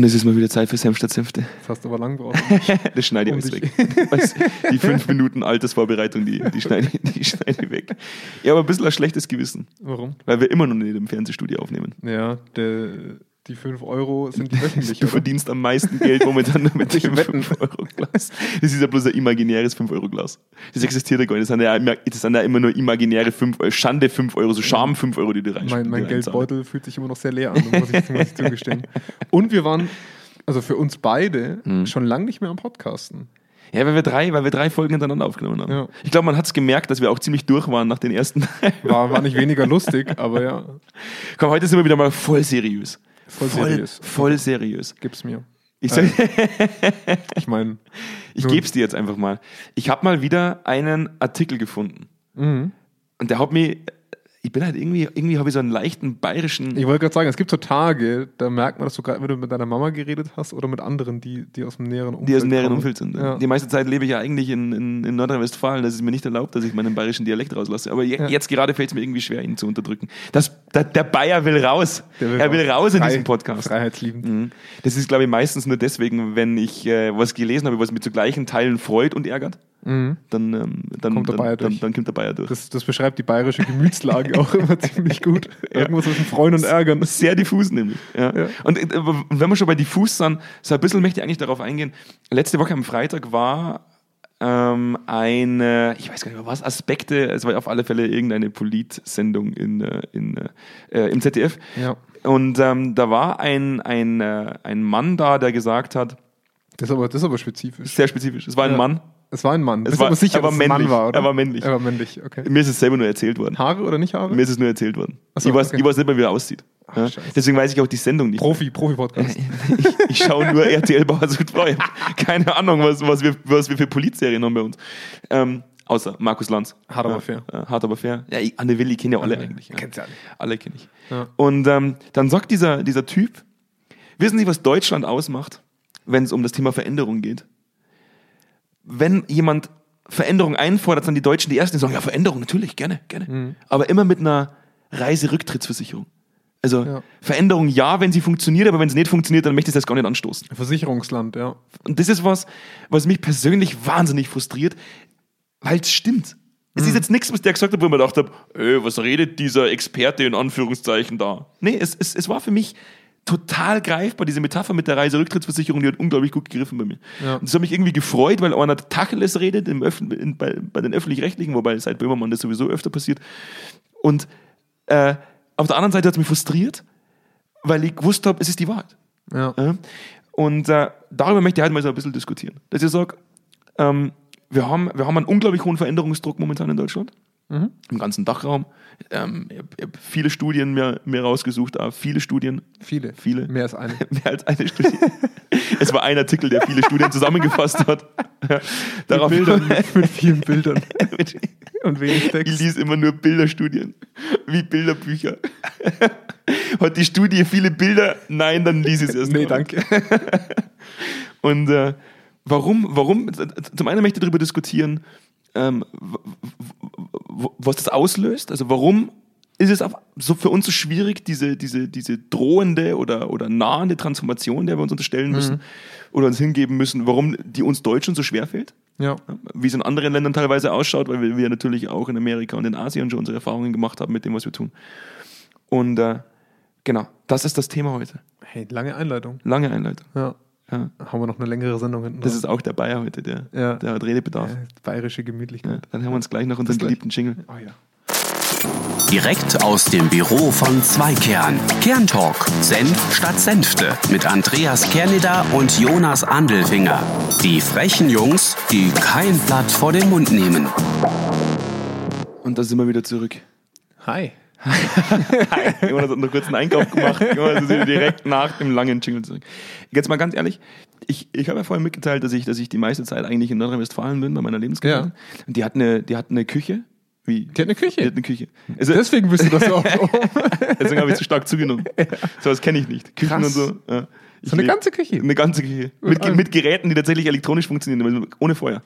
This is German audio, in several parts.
Und es ist mal wieder Zeit für Senf statt Senfte. Das hast du aber lang gebraucht. Das schneide ich alles weg. Die fünf Minuten Altersvorbereitung, die, die, schneide, ich- die schneide ich weg. Ja, aber ein bisschen ein schlechtes Gewissen, Warum? weil wir immer noch nicht im Fernsehstudio aufnehmen. Ja, der, die 5 Euro sind die wöchentlich. Du oder? verdienst am meisten Geld momentan mit dem wetten. 5-Euro-Glas. Das ist ja bloß ein imaginäres 5-Euro-Glas. Das existiert ja gar nicht. Das sind ja, immer- das sind ja immer nur imaginäre 5 Euro, Schande 5 Euro, so Scham 5 Euro, die du rein Mein, mein. Geldbeutel fühlt sich immer noch sehr leer an, muss ich, muss ich zugestehen. Und wir waren, also für uns beide, Mhm. schon lange nicht mehr am Podcasten. Ja, weil wir drei, weil wir drei Folgen hintereinander aufgenommen haben. Ja. Ich glaube, man hat es gemerkt, dass wir auch ziemlich durch waren nach den ersten. War, war nicht weniger lustig, aber ja, Komm, heute sind wir wieder mal voll seriös. Voll seriös. Voll seriös. gib's mir. Ich, sag, Ich meine, ich es dir jetzt einfach mal. Ich habe mal wieder einen Artikel gefunden. mhm. Und der hat mich, ich bin halt irgendwie, irgendwie habe ich so einen leichten bayerischen. ich wollte gerade sagen, es gibt so Tage, da merkt man, dass du gerade, wenn du mit deiner Mama geredet hast oder mit anderen, die, die aus dem näheren Umfeld die aus dem näheren kommen. Umfeld sind. Ja. Die meiste Zeit lebe ich ja eigentlich in, in, in Nordrhein-Westfalen. Das ist mir nicht erlaubt, dass ich meinen bayerischen Dialekt rauslasse. Aber je, Ja. jetzt gerade fällt es mir irgendwie schwer, ihn zu unterdrücken. Das, der, der Bayer will raus. Will er will raus in Frei- diesem Podcast. Freiheitsliebend. Mhm. Das ist, glaube ich, meistens nur deswegen, wenn ich äh, was gelesen habe, was mich zu gleichen Teilen freut und ärgert, Mhm. dann, ähm, dann, Kommt der dann, Bayer dann, durch. dann kommt der Bayer durch. Das, das beschreibt die bayerische Gemütslage auch immer ziemlich gut. Irgendwo zwischen Freuen und Ärgern. Sehr diffus nämlich. Ja. Ja. Und äh, wenn wir schon bei diffus sind, so ein bisschen möchte ich eigentlich darauf eingehen. Letzte Woche am Freitag war ähm, eine, ich weiß gar nicht mehr was, Aspekte, es war auf alle Fälle irgendeine Polit-Sendung in, äh, in, äh, im ZDF. Ja. Und ähm, da war ein, ein, äh, ein Mann da, der gesagt hat, Das ist aber, das ist aber spezifisch. sehr spezifisch, es war ein Ja. Mann, Es war ein Mann. Es Bist war- aber sicher, er dass es ein Mann männlich. war, oder? Er war männlich. Er war männlich, okay. mir ist es selber nur erzählt worden. Haare oder nicht Haare? Mir ist es nur erzählt worden. Ach so, ich, weiß, okay. ich weiß nicht mehr, wie er aussieht. Ja? scheiße. Deswegen weiß ich auch die Sendung nicht. Profi, Profi-Podcast. Ich, ich schaue nur RTL Bauer sucht Frau. Ich hab keine Ahnung, was, was, wir, was wir für Polizserien haben bei uns. Ähm, außer Markus Lanz. Hart aber ja, fair. Äh, hart aber fair. Ja, ich, Anne Will, ich kenne ja alle Anne, eigentlich. Ja. kennst ja alle. Alle kenne ich. Ja. Und ähm, dann sagt dieser, dieser Typ, wissen Sie, was Deutschland ausmacht, wenn es um das Thema Veränderung geht? Wenn jemand Veränderung einfordert, sind die Deutschen die Ersten, die sagen, ja, Veränderung, natürlich, gerne, gerne. Mhm. Aber immer mit einer Reiserücktrittsversicherung. Also Ja. Veränderung ja, wenn sie funktioniert, aber wenn es nicht funktioniert, dann möchte ich das gar nicht anstoßen. Versicherungsland, ja. Und das ist was, was mich persönlich wahnsinnig frustriert, weil es stimmt. Es Mhm. ist jetzt nichts, was der gesagt hat, wo ich mir gedacht habe, äh, was redet dieser Experte in Anführungszeichen da? Nee, es, es, es war für mich total greifbar, diese Metapher mit der Reiserücktrittsversicherung, die hat unglaublich gut gegriffen bei mir. Ja. Und das hat mich irgendwie gefreut, weil einer Tacheles redet im Öff in, bei, bei den Öffentlich-Rechtlichen, wobei seit Böhmermann das sowieso öfter passiert. Und äh, auf der anderen Seite hat es mich frustriert, weil ich gewusst habe, es ist die Wahrheit. Ja. Ja? Und äh, darüber möchte ich halt mal so ein bisschen diskutieren. Dass ich sage, ähm, wir, haben, wir haben einen unglaublich hohen Veränderungsdruck momentan in Deutschland, Mhm. im ganzen Dachraum. Ähm, ich habe hab viele Studien mir, mir rausgesucht, auch viele Studien, Viele. viele, Mehr als eine. mehr als eine Studie. es war ein Artikel, der viele Studien zusammengefasst hat. Darauf Mit Bildern, mit vielen Bildern und wenig Ich Text. lese immer nur Bilderstudien, wie Bilderbücher. Hat die Studie viele Bilder? Nein, dann lies ich es erst. Nee, danke. Und äh, warum, warum, zum einen möchte ich darüber diskutieren, ähm, was das auslöst. Also warum ist es so für uns so schwierig, diese, diese, diese drohende oder, oder nahende Transformation, der wir uns unterstellen müssen oder uns hingeben müssen, warum die uns Deutschen so schwer fällt? Ja. wie es in anderen Ländern teilweise ausschaut, weil wir, wir natürlich auch in Amerika und in Asien schon unsere Erfahrungen gemacht haben mit dem, was wir tun. Und äh, genau, das ist das Thema heute. Hey, lange Einleitung. Lange Einleitung. Ja. Ja. Haben wir noch eine längere Sendung hinten Das ist auch der Bayer heute, der, Ja. der hat Redebedarf. Ja, bayerische Ja, Gemütlichkeit. dann hören wir uns gleich noch unseren geliebten Jingle. Oh ja. Direkt aus dem Büro von Zweikern. Kerntalk. Senf statt Senfte. Mit Andreas Kerneder und Jonas Andelfinger. Die frechen Jungs, die kein Blatt vor den Mund nehmen. Und da sind wir wieder zurück. Hi. Jonas hat noch kurz einen Einkauf gemacht. Jonas ist direkt nach dem langen Jingle zurück. Jetzt mal ganz ehrlich, ich, ich habe ja vorhin mitgeteilt, dass ich, dass ich die meiste Zeit eigentlich in Nordrhein-Westfalen bin, bei meiner Lebensgefährtin. Und die hat eine, die hat eine Küche. Wie? Die hat eine Küche? Die hat eine Küche. Also, Deswegen bist du das oben. deswegen habe ich zu stark zugenommen. So was kenne ich nicht. Küchen Krass. und so. Ja. So eine ganze Küche? Eine ganze Küche. Mit, mit Geräten, die tatsächlich elektronisch funktionieren, aber ohne Feuer.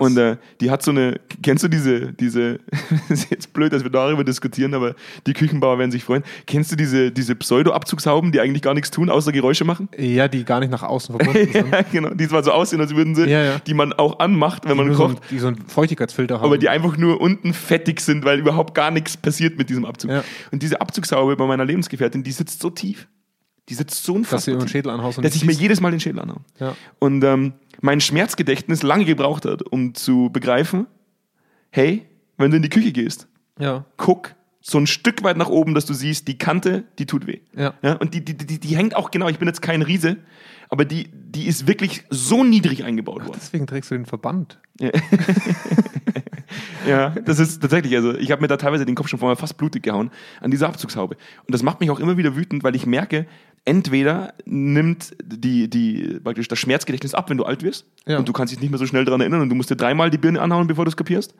Und äh, die hat so eine, kennst du diese, diese, ist jetzt blöd, dass wir darüber diskutieren, aber die Küchenbauer werden sich freuen. Kennst du diese, diese Pseudo-Abzugshauben, die eigentlich gar nichts tun, außer Geräusche machen? Ja, die gar nicht nach außen verbunden sind. ja, genau. Die zwar so aussehen, als würden sie, Ja, ja. die man auch anmacht, wenn man die, so kocht, ein, die so einen Feuchtigkeitsfilter haben. aber die einfach nur unten fettig sind, weil überhaupt gar nichts passiert mit diesem Abzug. Ja. Und diese Abzugshaube bei meiner Lebensgefährtin, die sitzt so tief. Die sitzt so dass unfassbar dir den tief, Schädel anhaust und dass ich mir siehst- jedes Mal den Schädel anhaue. Ja. Und ähm, mein Schmerzgedächtnis lange gebraucht hat, um zu begreifen, hey, wenn du in die Küche gehst, Ja. guck so ein Stück weit nach oben, dass du siehst, die Kante, die tut weh. Ja. und die, die, die, die hängt auch genau, ich bin jetzt kein Riese, aber die, die ist wirklich so niedrig eingebaut worden. Deswegen trägst du den Verband. Ja, das ist tatsächlich, also ich habe mir da teilweise den Kopf schon vorher fast blutig gehauen an dieser Abzugshaube. Und das macht mich auch immer wieder wütend, weil ich merke, entweder nimmt die, die, praktisch das Schmerzgedächtnis ab, wenn du alt wirst Ja. und du kannst dich nicht mehr so schnell daran erinnern und du musst dir dreimal die Birne anhauen, bevor du es kapierst.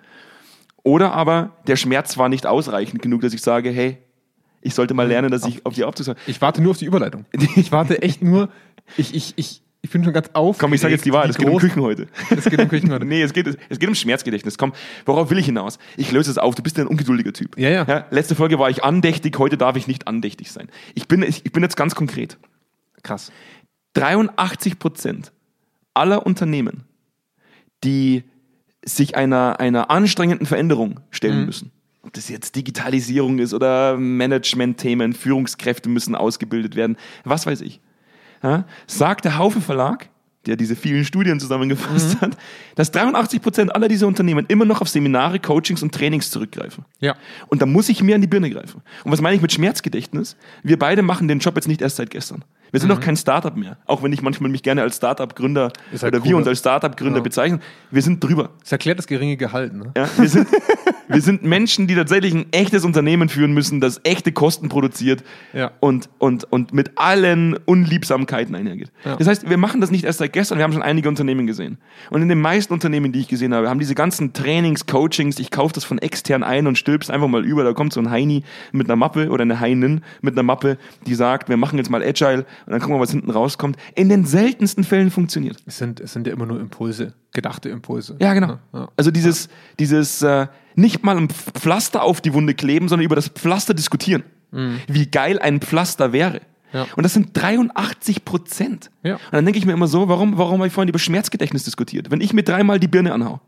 Oder aber der Schmerz war nicht ausreichend genug, dass ich sage, hey, ich sollte mal lernen, dass ich auf die Abzugshaube... Ich warte nur auf die Überleitung. Ich warte echt nur. Ich, ich, ich, ich bin schon ganz auf. Komm, ich sage jetzt die Wahrheit, es geht um Küchen heute. Es geht um Küchen heute. Nee, es geht, es geht um Schmerzgedächtnis. Komm, worauf will ich hinaus? Ich löse es auf. Du bist ja ein ungeduldiger Typ. Ja, ja. letzte Folge war ich andächtig, heute darf ich nicht andächtig sein. Ich bin, ich, ich bin jetzt ganz konkret. Krass. 83 Prozent aller Unternehmen, die sich einer, einer anstrengenden Veränderung stellen Mhm. müssen, ob das jetzt Digitalisierung ist oder Management-Themen, Führungskräfte müssen ausgebildet werden, was weiß ich, ja, sagt der Haufe Verlag, der diese vielen Studien zusammengefasst Mhm. hat, dass 83 Prozent aller dieser Unternehmen immer noch auf Seminare, Coachings und Trainings zurückgreifen. Ja. Und da muss ich mir an die Birne greifen. Und was meine ich mit Schmerzgedächtnis? Wir beide machen den Job jetzt nicht erst seit gestern. Wir sind doch kein Startup mehr. Auch wenn ich manchmal mich gerne als Startup-Gründer halt oder wir cooler. uns als Startup-Gründer Ja. bezeichnen. Wir sind drüber. Das erklärt das geringe Gehalt, ne? Ja? Wir, sind, wir sind Menschen, die tatsächlich ein echtes Unternehmen führen müssen, das echte Kosten produziert Ja. und, und, und mit allen Unliebsamkeiten einhergeht. Ja. Das heißt, wir machen das nicht erst seit gestern, wir haben schon einige Unternehmen gesehen. Und in den meisten Unternehmen, die ich gesehen habe, haben diese ganzen Trainings, Coachings, ich kaufe das von extern ein und stülp's einfach mal über, da kommt so ein Heini mit einer Mappe oder eine Heinin mit einer Mappe, die sagt, wir machen jetzt mal Agile und dann gucken wir, was hinten rauskommt. In den seltensten Fällen funktioniert. Es sind, es sind ja immer nur Impulse, gedachte Impulse. Ja, genau. Ja. Also dieses, dieses äh, nicht mal ein Pflaster auf die Wunde kleben, sondern über das Pflaster diskutieren. Wie geil ein Pflaster wäre. Mhm. Ja. Und das sind 83 Prozent. Ja. Und dann denke ich mir immer so, warum, warum habe ich vorhin über Schmerzgedächtnis diskutiert? Wenn ich mir dreimal die Birne anhau,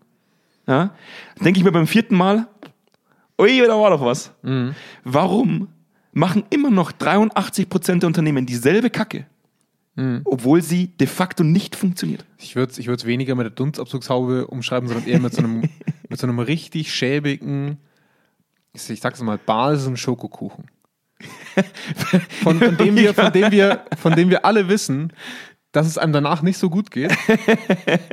ja, denke ich mir beim vierten Mal, ui, da war doch was. Mhm. Warum machen immer noch 83 Prozent der Unternehmen dieselbe Kacke, Mhm. obwohl sie de facto nicht funktioniert? Ich würde es ich würd's weniger mit der Dunstabzugshaube umschreiben, sondern eher mit so einem, mit so einem richtig schäbigen, ich sag's mal, Basen Schokokuchen. Von, von, dem wir, von, dem wir, von dem wir alle wissen, dass es einem danach nicht so gut geht.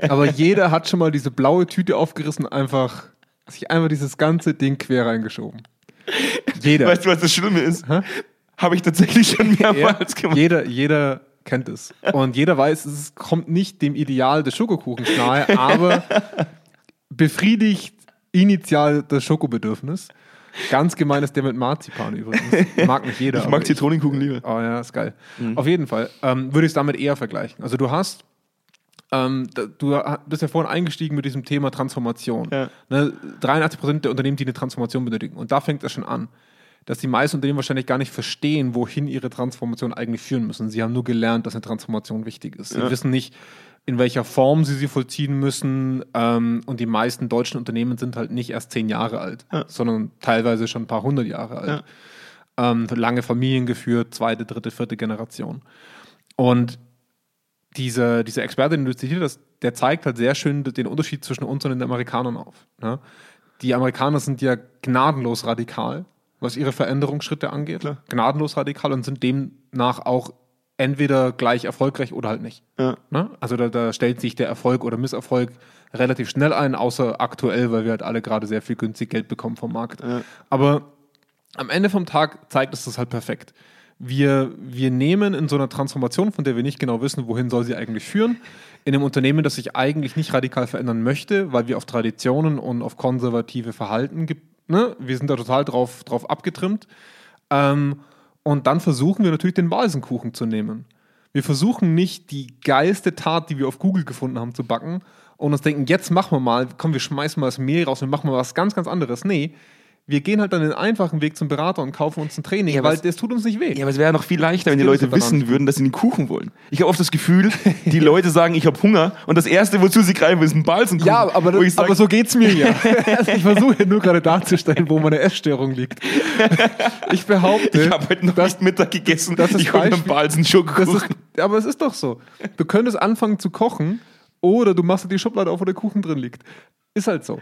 Aber jeder hat schon mal diese blaue Tüte aufgerissen, einfach, sich einfach dieses ganze Ding quer reingeschoben. Jeder. Weißt du, was das Schlimme ist? Habe ich tatsächlich schon Ja, mehrmals gemacht. jeder, jeder kennt es. Und jeder weiß, es kommt nicht dem Ideal des Schokokuchens nahe, aber befriedigt initial das Schokobedürfnis. Ganz gemein ist der mit Marzipan übrigens. Mag nicht jeder. Ich mag Zitronenkuchen lieber. Oh ja, ist geil. Auf jeden Fall ähm, würde ich es damit eher vergleichen. Also du hast, ähm, du bist ja vorhin eingestiegen mit diesem Thema Transformation. Ja. Ne, 83% der Unternehmen, die eine Transformation benötigen. Und da fängt das schon an. Dass die meisten Unternehmen wahrscheinlich gar nicht verstehen, wohin ihre Transformation eigentlich führen müssen. Sie haben nur gelernt, dass eine Transformation wichtig ist. Sie Ja. wissen nicht, in welcher Form sie sie vollziehen müssen. Ähm, und die meisten deutschen Unternehmen sind halt nicht erst zehn Jahre alt, Ja. sondern teilweise schon ein paar hundert Jahre alt ähm, lange Familien geführt, zweite, dritte, vierte Generation. Und dieser, dieser Experte, den du zitiert hast, der zeigt halt sehr schön den Unterschied zwischen uns und den Amerikanern auf. Ne? Die Amerikaner sind ja gnadenlos radikal, was ihre Veränderungsschritte angeht. Klar. Gnadenlos radikal und sind demnach auch entweder gleich erfolgreich oder halt nicht. Ja. Ne? Also da, da stellt sich der Erfolg oder Misserfolg relativ schnell ein, außer aktuell, weil wir halt alle gerade sehr viel günstig Geld bekommen vom Markt. Ja. Aber am Ende vom Tag zeigt es das halt perfekt. Wir, wir nehmen in so einer Transformation, von der wir nicht genau wissen, wohin soll sie eigentlich führen, in einem Unternehmen, das sich eigentlich nicht radikal verändern möchte, weil wir auf Traditionen und auf konservative Verhalten, ne? wir sind da total drauf, drauf abgetrimmt. Ähm, und dann versuchen wir natürlich den Walsenkuchen zu nehmen. Wir versuchen nicht die geilste Tat, die wir auf Google gefunden haben, zu backen, und uns denken, jetzt machen wir mal, komm, wir schmeißen mal das Mehl raus und machen mal was ganz, ganz anderes. Nee, wir gehen halt dann den einfachen Weg zum Berater und kaufen uns ein Training, Ja, weil das tut uns nicht weh. Ja, aber es wäre noch viel leichter, wenn die Leute wissen würden, dass sie den Kuchen wollen. Ich habe oft das Gefühl, die Leute sagen, ich habe Hunger und das Erste, wozu sie greifen, ist ein Balzenkuchen. Ja, aber, ich sag, aber so geht's mir ja. Also ich versuche ja nur gerade darzustellen, wo meine Essstörung liegt. Ich behaupte, ich habe heute noch das- nicht Mittag gegessen, das ist ich hole einen Beispiel- Balzen das Schokokuchen. ist, aber es ist doch so. Du könntest anfangen zu kochen oder du machst dir die Schublade auf, wo der Kuchen drin liegt. Ist halt so.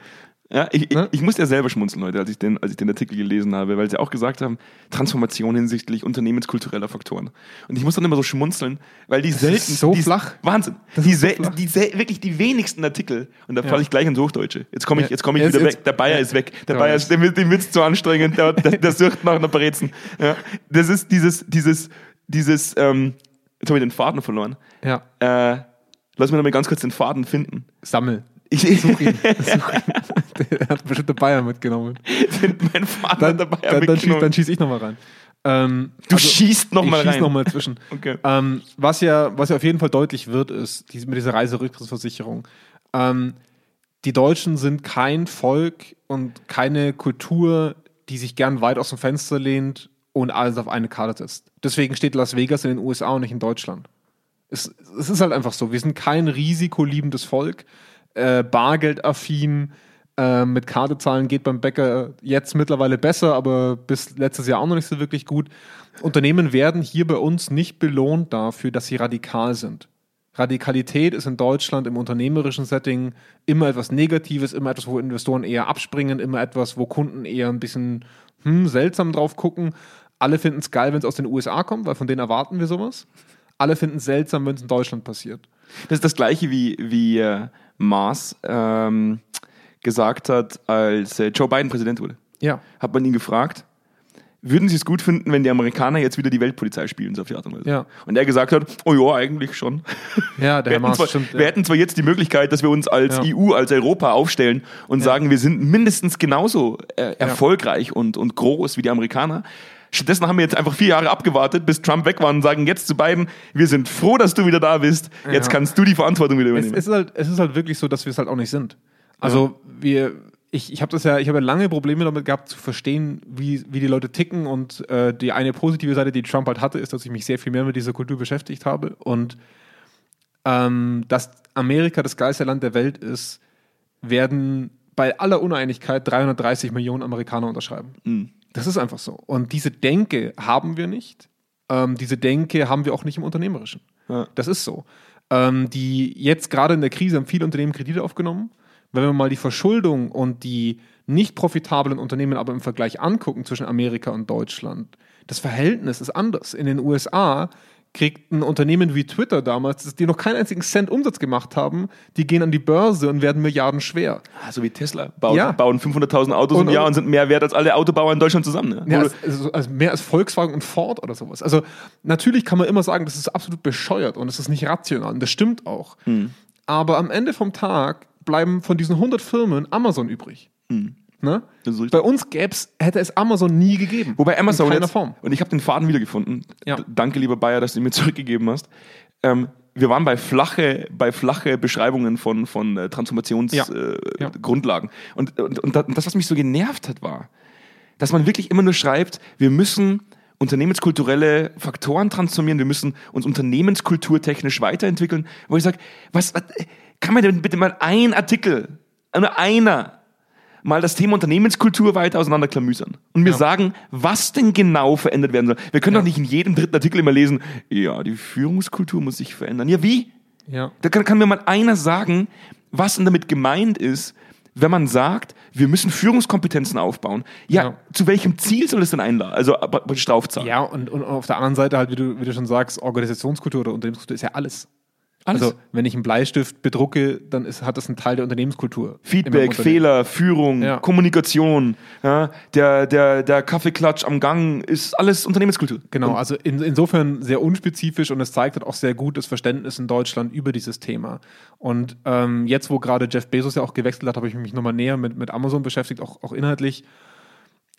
Ja, ich, Ne? ich, ich musste ja selber schmunzeln heute, als ich, den, als ich den Artikel gelesen habe, weil sie auch gesagt haben, Transformation hinsichtlich unternehmenskultureller Faktoren. Und ich muss dann immer so schmunzeln, weil die selten... ist so die, flach. Wahnsinn. Das die, so flach. die sel- wirklich die wenigsten Artikel, und da Ja. falle ich gleich ins Hochdeutsche. Jetzt komme ich, jetzt komm ich Jetzt- wieder jetzt- weg. Der Bayer ja. ist weg. Der Ja. Bayer ist, dem, dem wird's zu anstrengend, der, der, der sucht nach einer Brezen. Ja. Das ist dieses, dieses, dieses, ähm, jetzt habe ich den Faden verloren. Ja. Äh, lass mich noch mal ganz kurz den Faden finden. Sammel. Ich, Such ihn. Such ihn. Der hat bestimmt der Bayern mitgenommen. mein Faden Dann, der Bayer dann, dann, schieß, mitgenommen. dann schieß ich nochmal rein. Ähm, Du schießt noch ich mal schieß rein. noch mal zwischen. Okay. Ähm, was, ja, was ja auf jeden Fall deutlich wird, ist diese, mit dieser Reiserücktrittsversicherung. Ähm, die Deutschen sind kein Volk und keine Kultur, die sich gern weit aus dem Fenster lehnt und alles auf eine Karte setzt. Deswegen steht Las Vegas in den USA und nicht in Deutschland. Es, es ist halt einfach so. Wir sind kein risikoliebendes Volk, äh, bargeldaffin. Äh, mit Karte zahlen geht beim Bäcker jetzt mittlerweile besser, aber bis letztes Jahr auch noch nicht so wirklich gut. Unternehmen werden hier bei uns nicht belohnt dafür, dass sie radikal sind. Radikalität ist in Deutschland im unternehmerischen Setting immer etwas Negatives, immer etwas, wo Investoren eher abspringen, immer etwas, wo Kunden eher ein bisschen hm, seltsam drauf gucken. Alle finden es geil, wenn es aus den USA kommt, weil von denen erwarten wir sowas. Alle finden es seltsam, wenn es in Deutschland passiert. Das ist das gleiche wie, wie äh, Mars ähm, gesagt hat, als äh, Joe Biden Präsident wurde. Ja. Hat man ihn gefragt, würden Sie es gut finden, wenn die Amerikaner jetzt wieder die Weltpolizei spielen, so auf die Art und Weise? Ja. Und er gesagt hat, oh ja, eigentlich schon. Ja, der Wir Maas zwar, stimmt. wir hätten zwar jetzt die Möglichkeit, dass wir uns als Ja. EU, als Europa aufstellen und sagen, wir sind mindestens genauso äh, erfolgreich und, und groß wie die Amerikaner. Stattdessen haben wir jetzt einfach vier Jahre abgewartet, bis Trump weg war und sagen jetzt zu beiden, wir sind froh, dass du wieder da bist. Jetzt Ja. kannst du die Verantwortung wieder übernehmen. es, ist halt, es ist halt wirklich so, dass wir es halt auch nicht sind. Also wir, ich, ich habe das ja, ich habe ja lange Probleme damit gehabt zu verstehen, wie, wie die Leute ticken und äh, die eine positive Seite, die Trump halt hatte, ist, dass ich mich sehr viel mehr mit dieser Kultur beschäftigt habe und ähm, dass Amerika das geilste Land der Welt ist, werden bei aller Uneinigkeit 330 Millionen Amerikaner unterschreiben. Mhm. Das ist einfach so. Und diese Denke haben wir nicht. Ähm, diese Denke haben wir auch nicht im Unternehmerischen. Ja. Das ist so. Ähm, die jetzt gerade in der Krise haben viele Unternehmen Kredite aufgenommen. Wenn wir mal die Verschuldung und die nicht profitablen Unternehmen aber im Vergleich angucken zwischen Amerika und Deutschland, das Verhältnis ist anders. In den USA kriegt ein Unternehmen wie Twitter damals, die noch keinen einzigen Cent Umsatz gemacht haben, die gehen an die Börse und werden Milliarden schwer. Ah, so wie Tesla. Bauen, Ja. bauen 500.000 Autos Und- im Jahr und- und sind mehr wert als alle Autobauer in Deutschland zusammen. Ne? Ja, also, also mehr als Volkswagen und Ford oder sowas. Also natürlich kann man immer sagen, das ist absolut bescheuert und das ist nicht rational und das stimmt auch. Hm. Aber am Ende vom Tag bleiben von diesen 100 Firmen Amazon übrig. Hm. Ne? Bei uns gäb's, hätte es Amazon nie gegeben. Wobei Amazon In keiner jetzt, Form. und ich habe den Faden wiedergefunden. Ja. Danke, lieber Bayer, dass du ihn mir zurückgegeben hast. Ähm, wir waren bei flache, bei flache Beschreibungen von, von äh, Ja. Transformationsgrundlagen. Äh, Ja. Und, und, und das, was mich so genervt hat, war, dass man wirklich immer nur schreibt, wir müssen unternehmenskulturelle Faktoren transformieren, wir müssen uns unternehmenskulturtechnisch weiterentwickeln. Wo ich sage, was, was kann man denn bitte mal ein Artikel, nur einer, mal das Thema Unternehmenskultur weiter auseinanderklamüsern und mir Ja. sagen, was denn genau verändert werden soll. Wir können Ja. doch nicht in jedem dritten Artikel immer lesen, ja, die Führungskultur muss sich verändern. Ja, wie? Ja. Da kann, kann mir mal einer sagen, was denn damit gemeint ist, wenn man sagt, wir müssen Führungskompetenzen aufbauen. Ja, Ja. zu welchem Ziel soll es denn einladen? Also äh, praktisch draufzahlen. Ja, und, und auf der anderen Seite halt, wie du, wie du schon sagst, Organisationskultur oder Unternehmenskultur ist ja alles. Alles. Also, wenn ich einen Bleistift bedrucke, dann ist, hat das einen Teil der Unternehmenskultur. Feedback. Fehler, Führung, Ja. Kommunikation, ja, der, der, der Kaffeeklatsch am Gang ist alles Unternehmenskultur. Genau, also in, insofern sehr unspezifisch und es zeigt halt auch sehr gut das Verständnis in Deutschland über dieses Thema. Und ähm, jetzt, wo gerade Jeff Bezos ja auch gewechselt hat, habe ich mich nochmal näher mit, mit Amazon beschäftigt, auch, auch inhaltlich.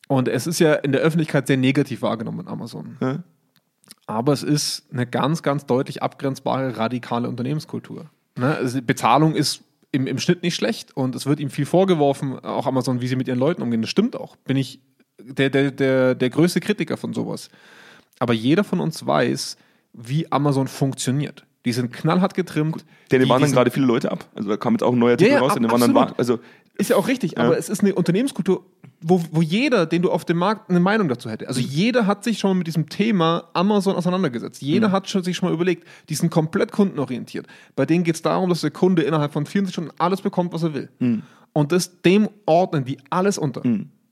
Und es ist ja in der Öffentlichkeit sehr negativ wahrgenommen, Amazon. Ja. Aber es ist eine ganz, ganz deutlich abgrenzbare radikale Unternehmenskultur. Ne? Also Bezahlung ist im, im Schnitt nicht schlecht und es wird ihm viel vorgeworfen, auch Amazon, wie sie mit ihren Leuten umgehen. Das stimmt auch. Bin ich der, der, der, der größte Kritiker von sowas. Aber jeder von uns weiß, wie Amazon funktioniert. Die sind knallhart getrimmt. Die, die wandern gerade viele Leute ab. Also da kam jetzt auch ein neuer Titel ja, raus. ab- die wandern absolut. wa- also Ist ja auch richtig, aber es ist eine Unternehmenskultur, wo, wo jeder, den du auf dem Markt, eine Meinung dazu hätte. Also jeder hat sich schon mal mit diesem Thema Amazon auseinandergesetzt. Jeder hat schon, sich schon mal überlegt, die sind komplett kundenorientiert. Bei denen geht es darum, dass der Kunde innerhalb von 24 Stunden alles bekommt, was er will. Und das, dem ordnen die alles unter.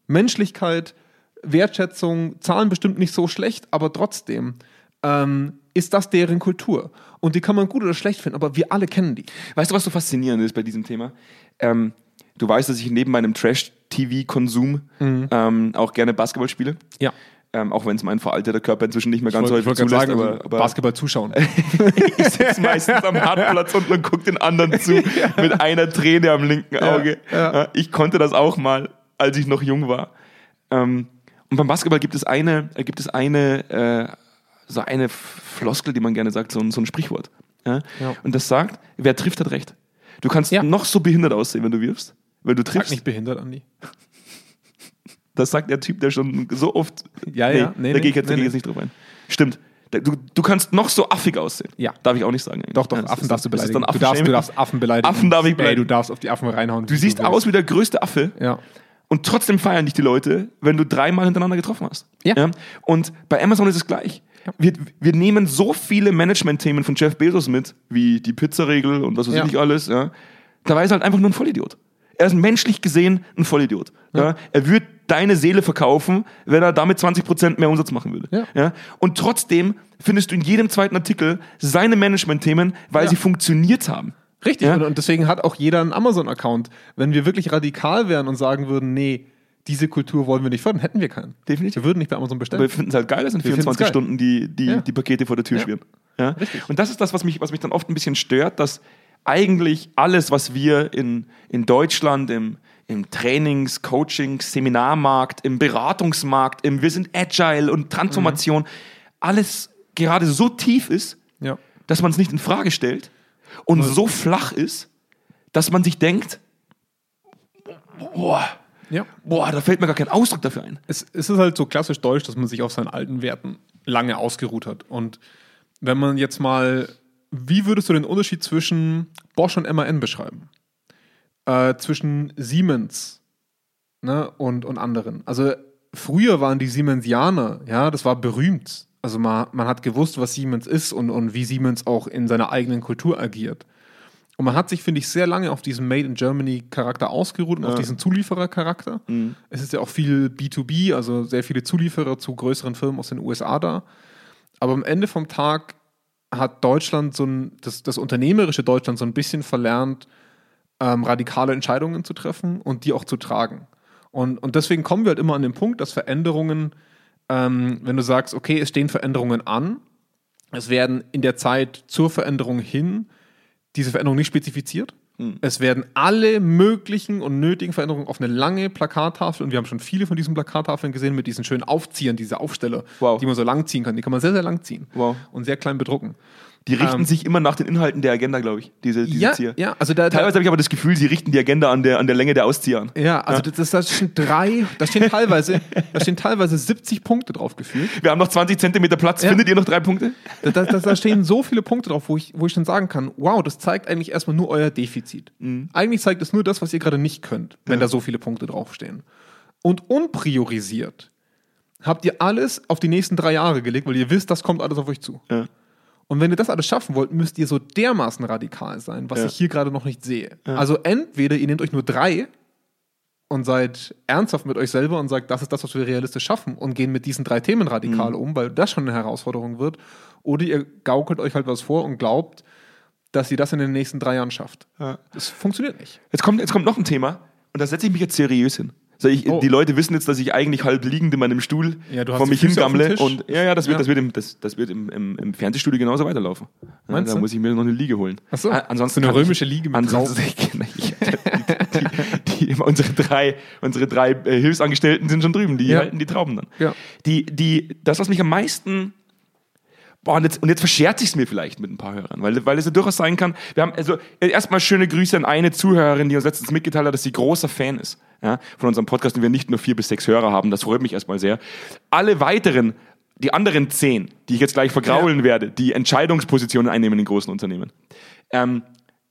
Menschlichkeit, Wertschätzung, Zahlen bestimmt nicht so schlecht, aber trotzdem ähm, ist das deren Kultur. Und die kann man gut oder schlecht finden, aber wir alle kennen die. Weißt du, was so faszinierend ist bei diesem Thema? Ähm, du weißt, dass ich neben meinem Trash-TV-Konsum ähm, auch gerne Basketball spiele. Ja. Ähm, auch wenn es mein veralteter Körper inzwischen nicht mehr ganz so ich häufig gerade zulässt. sagen, aber, aber Basketball zuschauen. ich sitze meistens am Hartplatz und gucke den anderen zu mit einer Träne am linken Auge. Ja, Ich konnte das auch mal, als ich noch jung war. Ähm, und beim Basketball gibt es eine, äh, gibt es eine, äh, so eine Floskel, die man gerne sagt, so ein, so ein Sprichwort. Ja? Ja. Und das sagt, wer trifft, hat recht. Du kannst Ja. noch so behindert aussehen, wenn du wirfst. Wenn du Sag triffst, nicht behindert, Andi. das sagt der Typ, der schon so oft. Ja, ja. Nee, Nee, da nee, gehe ich jetzt, da nee, ich jetzt nicht drauf ein. Stimmt. Da- Du, du kannst noch so affig aussehen. Ja. Darf ich auch nicht sagen. eigentlich. Doch, doch, Ja, Affen ist- darfst du beleidigen. dann du, darfst, du darfst Affen beleidigen. Affen darf ich Ey, du beleidigen. darfst auf die Affen reinhauen. Du siehst aus wie der größte Affe Ja. und trotzdem feiern dich die Leute, wenn du dreimal hintereinander getroffen hast. Ja. Und bei Amazon ist es gleich. Wir, wir nehmen so viele Management-Themen von Jeff Bezos mit, wie die Pizzaregel und was weiß Ja. ich nicht alles. Ja. Dabei ist er halt einfach nur ein Vollidiot. Er ist menschlich gesehen ein Vollidiot. Ja. Er würde deine Seele verkaufen, wenn er damit 20% mehr Umsatz machen würde. Ja. Und trotzdem findest du in jedem zweiten Artikel seine Management-Themen, weil Ja. sie funktioniert haben. Richtig. Ja. Und, deswegen hat auch jeder einen Amazon-Account. Wenn wir wirklich radikal wären und sagen würden, nee, diese Kultur wollen wir nicht fördern, hätten wir keinen. Definitiv. Wir würden nicht bei Amazon Aber bestellen. wir finden es halt geil, dass in Wir finden's 24 geil. Stunden die, die, Ja. die Pakete vor der Tür Ja. schwirren. Ja? Richtig. Und das ist das, was mich, was mich dann oft ein bisschen stört, dass eigentlich alles, was wir in, in Deutschland im, im Trainings-, Coachings-, Seminarmarkt, im Beratungsmarkt, im Wir sind Agile und Transformation, alles gerade so tief ist, Ja. dass man es nicht in Frage stellt und so flach ist, dass man sich denkt, boah, Ja. boah, da fällt mir gar kein Ausdruck dafür ein. Es, es ist halt so klassisch deutsch, dass man sich auf seinen alten Werten lange ausgeruht hat. Und wenn man jetzt mal, wie würdest du den Unterschied zwischen Bosch und MAN beschreiben? Äh, zwischen Siemens ne, und, und anderen. Also früher waren die Siemensianer, ja, das war berühmt. Also man, man hat gewusst, was Siemens ist und, und wie Siemens auch in seiner eigenen Kultur agiert. Und man hat sich, finde ich, sehr lange auf diesen Made in Germany Charakter ausgeruht und auf diesen Zulieferer-Charakter. Es ist ja auch viel B2B, also sehr viele Zulieferer zu größeren Firmen aus den USA da. Aber am Ende vom Tag hat Deutschland so ein, das, das unternehmerische Deutschland so ein bisschen verlernt, ähm, radikale Entscheidungen zu treffen und die auch zu tragen. Und, und deswegen kommen wir halt immer an den Punkt, dass Veränderungen, ähm, wenn du sagst, okay, es stehen Veränderungen an, es werden in der Zeit zur Veränderung hin diese Veränderungen nicht spezifiziert. Es werden alle möglichen und nötigen Veränderungen auf eine lange Plakattafel, und wir haben schon viele von diesen Plakattafeln gesehen mit diesen schönen Aufziehern, diese Aufsteller, Wow. die man so lang ziehen kann. Die kann man sehr, sehr lang ziehen Wow. und sehr klein bedrucken. Die richten Ähm, sich immer nach den Inhalten der Agenda, glaube ich, diese, diese Ja, Zieher. ja, also da, Teilweise habe ich aber das Gefühl, sie richten die Agenda an der, an der Länge der Auszieher an. Ja, also Das, das, das stehen drei, da stehen teilweise, da stehen teilweise 70 Punkte drauf gefühlt. Wir haben noch 20 Zentimeter Platz. Ja. Findet ihr noch drei Punkte? Da, da, da, stehen so viele Punkte drauf, wo ich, wo ich dann sagen kann, wow, das zeigt eigentlich erstmal nur euer Defizit. Eigentlich zeigt es nur das, was ihr gerade nicht könnt, wenn da so viele Punkte draufstehen. Und unpriorisiert habt ihr alles auf die nächsten drei Jahre gelegt, weil ihr wisst, das kommt alles auf euch zu. Ja. Und wenn ihr das alles schaffen wollt, müsst ihr so dermaßen radikal sein, was Ja. ich hier gerade noch nicht sehe. Also entweder ihr nehmt euch nur drei und seid ernsthaft mit euch selber und sagt, das ist das, was wir realistisch schaffen und gehen mit diesen drei Themen radikal um, weil das schon eine Herausforderung wird. Oder ihr gaukelt euch halt was vor und glaubt, dass ihr das in den nächsten drei Jahren schafft. Ja. Das funktioniert nicht. Jetzt kommt, jetzt kommt noch ein Thema und da setze ich mich jetzt seriös hin. Also ich, Oh. Die Leute wissen jetzt, dass ich eigentlich halb liegend in meinem Stuhl Ja, vor mich hingammle. Und ja, ja, das wird, Ja. das wird, im, das, das wird im, im, im Fernsehstudio genauso weiterlaufen. Ja, da muss ich mir noch eine Liege holen. Ach so. A- ansonsten So eine römische Liege mit ansonsten, ich, die, die, die, unsere drei, unsere drei äh, Hilfsangestellten sind schon drüben, die halten die Trauben dann. Ja. Die, die, das, was mich am meisten Boah, und jetzt, und jetzt verschert sich es mir vielleicht mit ein paar Hörern, weil, weil es ja durchaus sein kann. Wir haben also erstmal schöne Grüße an eine Zuhörerin, die uns letztens mitgeteilt hat, dass sie großer Fan ist ja, von unserem Podcast und wir nicht nur vier bis sechs Hörer haben. Das freut mich erstmal sehr. Alle weiteren, die anderen zehn, die ich jetzt gleich vergraulen ja. werde, die Entscheidungspositionen einnehmen in großen Unternehmen. Ähm,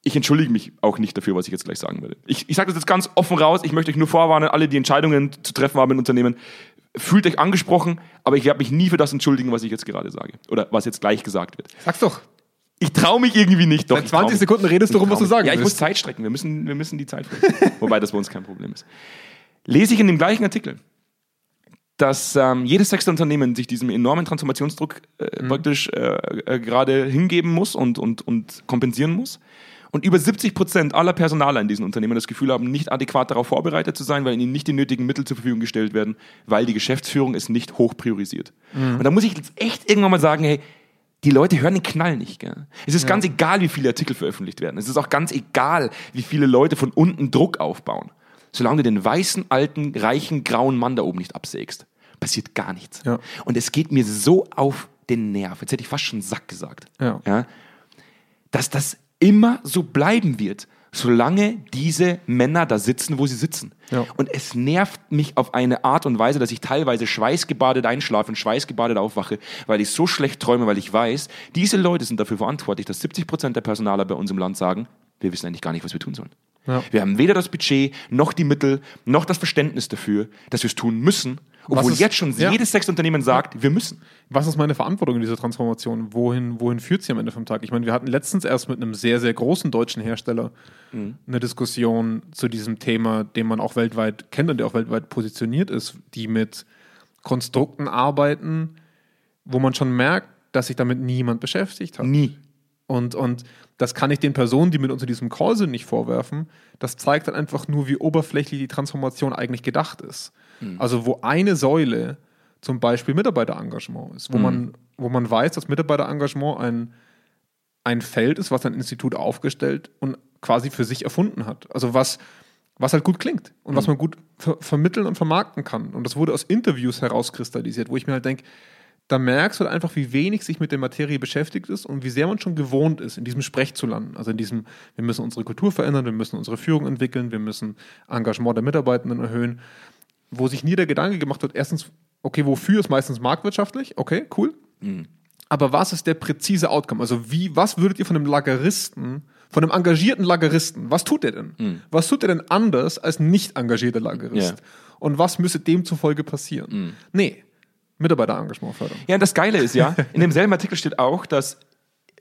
ich entschuldige mich auch nicht dafür, was ich jetzt gleich sagen werde. Ich, ich sage das jetzt ganz offen raus. Ich möchte euch nur vorwarnen, alle, die Entscheidungen zu treffen haben in Unternehmen, fühlt euch angesprochen, aber ich werde mich nie für das entschuldigen, was ich jetzt gerade sage. Oder was jetzt gleich gesagt wird. Sag's doch. Ich traue mich irgendwie nicht. Doch, Seit 20 Sekunden redest du rum, was du sagen Ja, ich willst. muss Zeit strecken. Wir müssen, wir müssen die Zeit strecken. Wobei das bei uns kein Problem ist. Lese ich in dem gleichen Artikel, dass ähm, jedes sechste Unternehmen sich diesem enormen Transformationsdruck äh, mhm. praktisch äh, äh, gerade hingeben muss und, und, und kompensieren muss. Und über 70 Prozent aller Personaler in diesen Unternehmen das Gefühl haben, nicht adäquat darauf vorbereitet zu sein, weil ihnen nicht die nötigen Mittel zur Verfügung gestellt werden, weil die Geschäftsführung es nicht hoch priorisiert. Mhm. Und da muss ich jetzt echt irgendwann mal sagen, hey, die Leute hören den Knall nicht. Gell? Es ist ja. ganz egal, wie viele Artikel veröffentlicht werden. Es ist auch ganz egal, wie viele Leute von unten Druck aufbauen. Solange du den weißen, alten, reichen, grauen Mann da oben nicht absägst, passiert gar nichts. Ja. Und es geht mir so auf den Nerv, jetzt hätte ich fast schon Sack gesagt, ja. ja dass das immer so bleiben wird, solange diese Männer da sitzen, wo sie sitzen. Ja. Und es nervt mich auf eine Art und Weise, dass ich teilweise schweißgebadet einschlafe und schweißgebadet aufwache, weil ich so schlecht träume, weil ich weiß, diese Leute sind dafür verantwortlich, dass 70 Prozent der Personaler bei uns im Land sagen, wir wissen eigentlich gar nicht, was wir tun sollen. Ja. Wir haben weder das Budget, noch die Mittel, noch das Verständnis dafür, dass wir es tun müssen obwohl ist, jetzt schon ja. jedes Sexunternehmen sagt, wir müssen. Was ist meine Verantwortung in dieser Transformation? Wohin, wohin führt sie am Ende vom Tag? Ich meine, wir hatten letztens erst mit einem sehr, sehr großen deutschen Hersteller mhm. eine Diskussion zu diesem Thema, den man auch weltweit kennt und der auch weltweit positioniert ist, die mit Konstrukten arbeiten, wo man schon merkt, dass sich damit niemand beschäftigt hat. Nie. Und, und das kann ich den Personen, die mit uns in diesem Call sind, nicht vorwerfen. Das zeigt dann einfach nur, wie oberflächlich die Transformation eigentlich gedacht ist. Mhm. Also wo eine Säule zum Beispiel Mitarbeiterengagement ist, wo, mhm. man, wo man weiß, dass Mitarbeiterengagement ein, ein Feld ist, was ein Institut aufgestellt und quasi für sich erfunden hat. Also was, was halt gut klingt und mhm. was man gut ver vermitteln und vermarkten kann. Und das wurde aus Interviews herauskristallisiert, wo ich mir halt denke, da merkst du halt einfach, wie wenig sich mit der Materie beschäftigt ist und wie sehr man schon gewohnt ist, in diesem Sprech zu landen. Also in diesem, wir müssen unsere Kultur verändern, wir müssen unsere Führung entwickeln, wir müssen Engagement der Mitarbeitenden erhöhen wo sich nie der Gedanke gemacht wird, erstens, okay, wofür ist meistens marktwirtschaftlich, okay, cool. Mhm. Aber was ist der präzise Outcome? Also wie, was würdet ihr von einem Lageristen, von einem engagierten Lageristen, was tut er denn? Mhm. Was tut er denn anders als nicht engagierter Lagerist? Ja. Und was müsste demzufolge passieren? Mhm. Nee, Mitarbeiterengagement fördern. Ja, und das Geile ist ja, in demselben Artikel steht auch, dass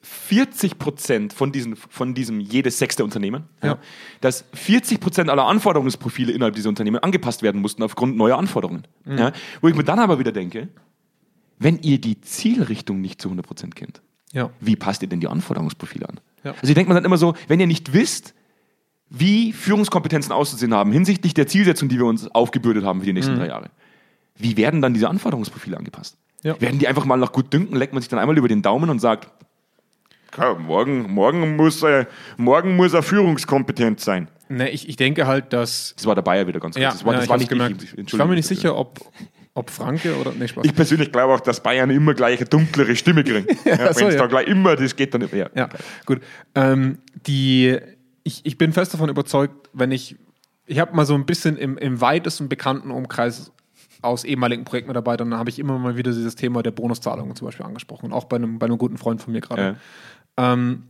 40 Prozent von, diesen, von diesem jedes sechste Unternehmen, ja. Ja, dass 40 Prozent aller Anforderungsprofile innerhalb dieser Unternehmen angepasst werden mussten aufgrund neuer Anforderungen. Mhm. Ja, wo ich mir dann aber wieder denke, wenn ihr die Zielrichtung nicht zu 100 Prozent kennt, wie passt ihr denn die Anforderungsprofile an? Also ich denke mir dann immer so, wenn ihr nicht wisst, wie Führungskompetenzen auszusehen haben hinsichtlich der Zielsetzung, die wir uns aufgebürdet haben für die nächsten mhm. drei Jahre, wie werden dann diese Anforderungsprofile angepasst? Werden die einfach mal nach gut dünken, leckt man sich dann einmal über den Daumen und sagt, ja, morgen, morgen, muss, äh, morgen muss er führungskompetent sein. Ne, ich, ich denke halt, dass. Das war der Bayer wieder ganz kurz. Ja, das war, das ja, war nicht gemerkt. Ich, ich war mir nicht sicher, ob, ob Franke oder. Nee, Spaß. Ich persönlich glaube auch, dass Bayern immer gleich eine dunklere Stimme kriegen. ja, ja, so, Wenn es ja. da gleich immer, das geht dann nicht mehr. Ja, gut. Ähm, die, ich, ich bin fest davon überzeugt, wenn ich. Ich habe mal so ein bisschen im, im weitesten bekannten Umkreis aus ehemaligen Projektmitarbeitern habe ich immer mal wieder dieses Thema der Bonuszahlungen zum Beispiel angesprochen. Auch bei einem, bei einem guten Freund von mir gerade. Ähm,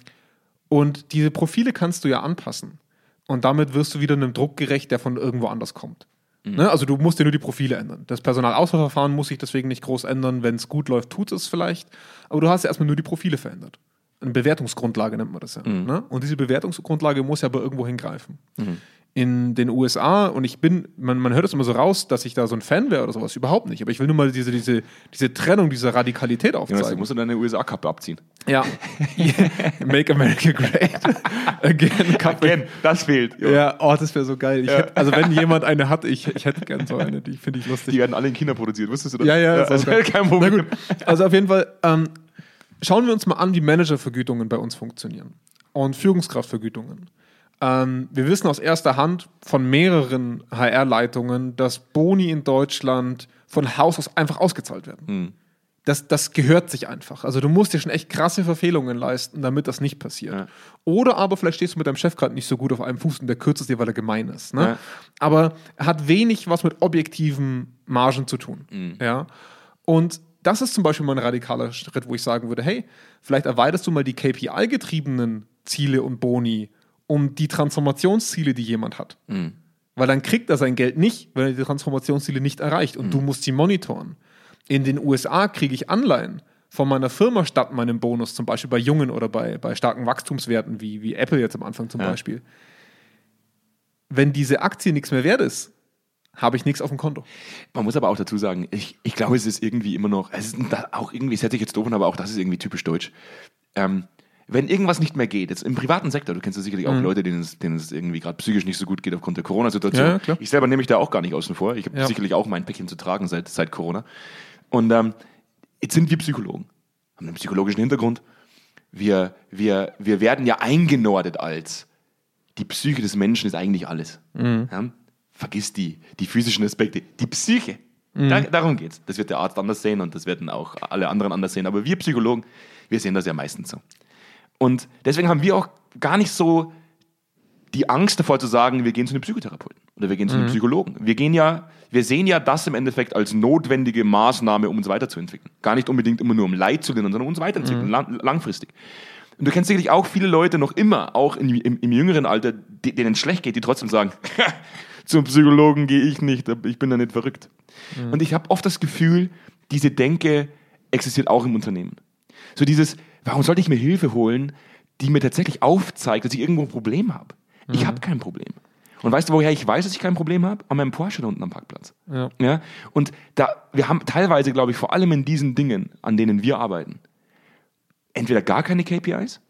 und diese Profile kannst du ja anpassen. Und damit wirst du wieder einem Druck gerecht, der von irgendwo anders kommt. Mhm. Ne? Also du musst dir nur die Profile ändern. Das Personalauswahlverfahren muss sich deswegen nicht groß ändern. Wenn es gut läuft, tut es vielleicht. Aber du hast ja erstmal nur die Profile verändert. Eine Bewertungsgrundlage nennt man das ja. Mhm. Ne? Und diese Bewertungsgrundlage muss ja aber irgendwo hingreifen. Mhm in den USA und ich bin, man, man hört es immer so raus, dass ich da so ein Fan wäre oder sowas, überhaupt nicht. Aber ich will nur mal diese, diese, diese Trennung, diese Radikalität aufzeigen. Ja, du musst du deine USA-Kappe abziehen. Ja. Make America Great Again. Kappe. Again, das fehlt. Ja, ja oh, das wäre so geil. Ja. Hätte, also wenn jemand eine hat, ich, ich hätte gern so eine, die finde ich lustig. Die werden alle in China produziert, wusstest du das? Ja, ja, ja also kein Problem. Also auf jeden Fall, ähm, schauen wir uns mal an, wie Managervergütungen bei uns funktionieren und Führungskraftvergütungen. Ähm, wir wissen aus erster Hand von mehreren HR-Leitungen, dass Boni in Deutschland von Haus aus einfach ausgezahlt werden. Mhm. das, das gehört sich einfach. Also du musst dir schon echt krasse Verfehlungen leisten, damit das nicht passiert. Ja. Oder aber vielleicht stehst du mit deinem Chef gerade nicht so gut auf einem Fuß und der kürzt es dir, weil er gemein ist. Ne? Ja. Aber hat wenig was mit objektiven Margen zu tun. Ja? Und das ist zum Beispiel mal ein radikaler Schritt, wo ich sagen würde, hey, vielleicht erweiterst du mal die KPI-getriebenen Ziele und Boni um die Transformationsziele, die jemand hat. Weil dann kriegt er sein Geld nicht, wenn er die Transformationsziele nicht erreicht und du musst sie monitoren. In den USA kriege ich Anleihen von meiner Firma statt meinem Bonus, zum Beispiel bei jungen oder bei, bei starken Wachstumswerten, wie, wie Apple jetzt am Anfang zum Ja. Beispiel. Wenn diese Aktie nichts mehr wert ist, habe ich nichts auf dem Konto. Man muss aber auch dazu sagen, ich, ich glaube, es ist irgendwie immer noch, es ist auch irgendwie, es hört sich jetzt doof aber auch das ist irgendwie typisch deutsch. Ähm, wenn irgendwas nicht mehr geht, jetzt im privaten Sektor, du kennst ja sicherlich auch Leute, denen es, denen es irgendwie gerade psychisch nicht so gut geht aufgrund der Corona-Situation. Ja. Ich selber nehme mich da auch gar nicht außen vor. Ich habe Ja. sicherlich auch mein Päckchen zu tragen seit, seit Corona. Und ähm, jetzt sind wir Psychologen, haben einen psychologischen Hintergrund. Wir, wir, wir werden ja eingenordet als die Psyche des Menschen ist eigentlich alles. Ja? Vergiss die, die physischen Aspekte. Die Psyche. Da, darum geht's. Das wird der Arzt anders sehen und das werden auch alle anderen anders sehen. Aber wir Psychologen, wir sehen das ja meistens so. Und deswegen haben wir auch gar nicht so die Angst davor zu sagen, wir gehen zu einem Psychotherapeuten oder wir gehen zu einem Psychologen. Wir gehen ja, wir sehen ja das im Endeffekt als notwendige Maßnahme, um uns weiterzuentwickeln. Gar nicht unbedingt immer nur um Leid zu lindern, sondern um uns weiterzuentwickeln, lang, langfristig. Und du kennst sicherlich auch viele Leute noch immer, auch in, im, im jüngeren Alter, denen es schlecht geht, die trotzdem sagen, zum Psychologen gehe ich nicht, ich bin da nicht verrückt. Und ich habe oft das Gefühl, diese Denke existiert auch im Unternehmen. So dieses, warum sollte ich mir Hilfe holen, die mir tatsächlich aufzeigt, dass ich irgendwo ein Problem habe? Ich habe kein Problem. Und weißt du, woher ich weiß, dass ich kein Problem habe? An meinem Porsche da unten am Parkplatz. Ja. Ja? Und da, wir haben teilweise, glaube ich, vor allem in diesen Dingen, an denen wir arbeiten, entweder gar keine KPIs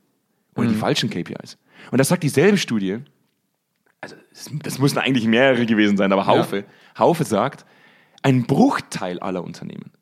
oder die falschen KPIs. Und das sagt dieselbe Studie, also das, das müssen eigentlich mehrere gewesen sein, aber Haufe, Haufe sagt, ein Bruchteil aller Unternehmen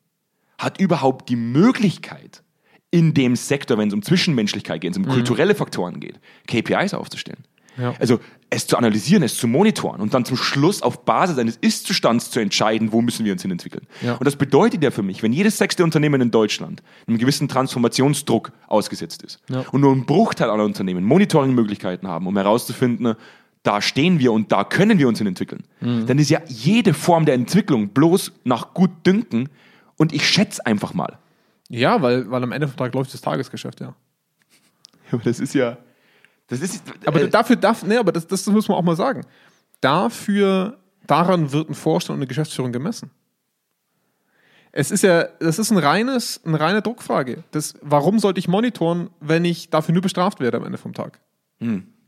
hat überhaupt die Möglichkeit, in dem Sektor, wenn es um Zwischenmenschlichkeit geht, wenn es um kulturelle Faktoren geht, KPIs aufzustellen. Ja. Also es zu analysieren, es zu monitoren und dann zum Schluss auf Basis eines Ist-Zustands zu entscheiden, wo müssen wir uns hin entwickeln. Ja. Und das bedeutet ja für mich, wenn jedes sechste Unternehmen in Deutschland einem gewissen Transformationsdruck ausgesetzt ist Ja. und nur ein Bruchteil aller Unternehmen Monitoring-Möglichkeiten haben, um herauszufinden, da stehen wir und da können wir uns hin entwickeln, Mhm. dann ist ja jede Form der Entwicklung bloß nach gut Dünken und ich schätze einfach mal. Ja, weil, weil am Ende vom Tag läuft das Tagesgeschäft, ja. Aber das ist ja, das ist, Aber äh, dafür darf, ne, aber das, das muss man auch mal sagen. Dafür, daran wird ein Vorstand und eine Geschäftsführung gemessen. Es ist ja, das ist ein reines, eine reine Druckfrage. Das, warum sollte ich monitoren, wenn ich dafür nur bestraft werde am Ende vom Tag?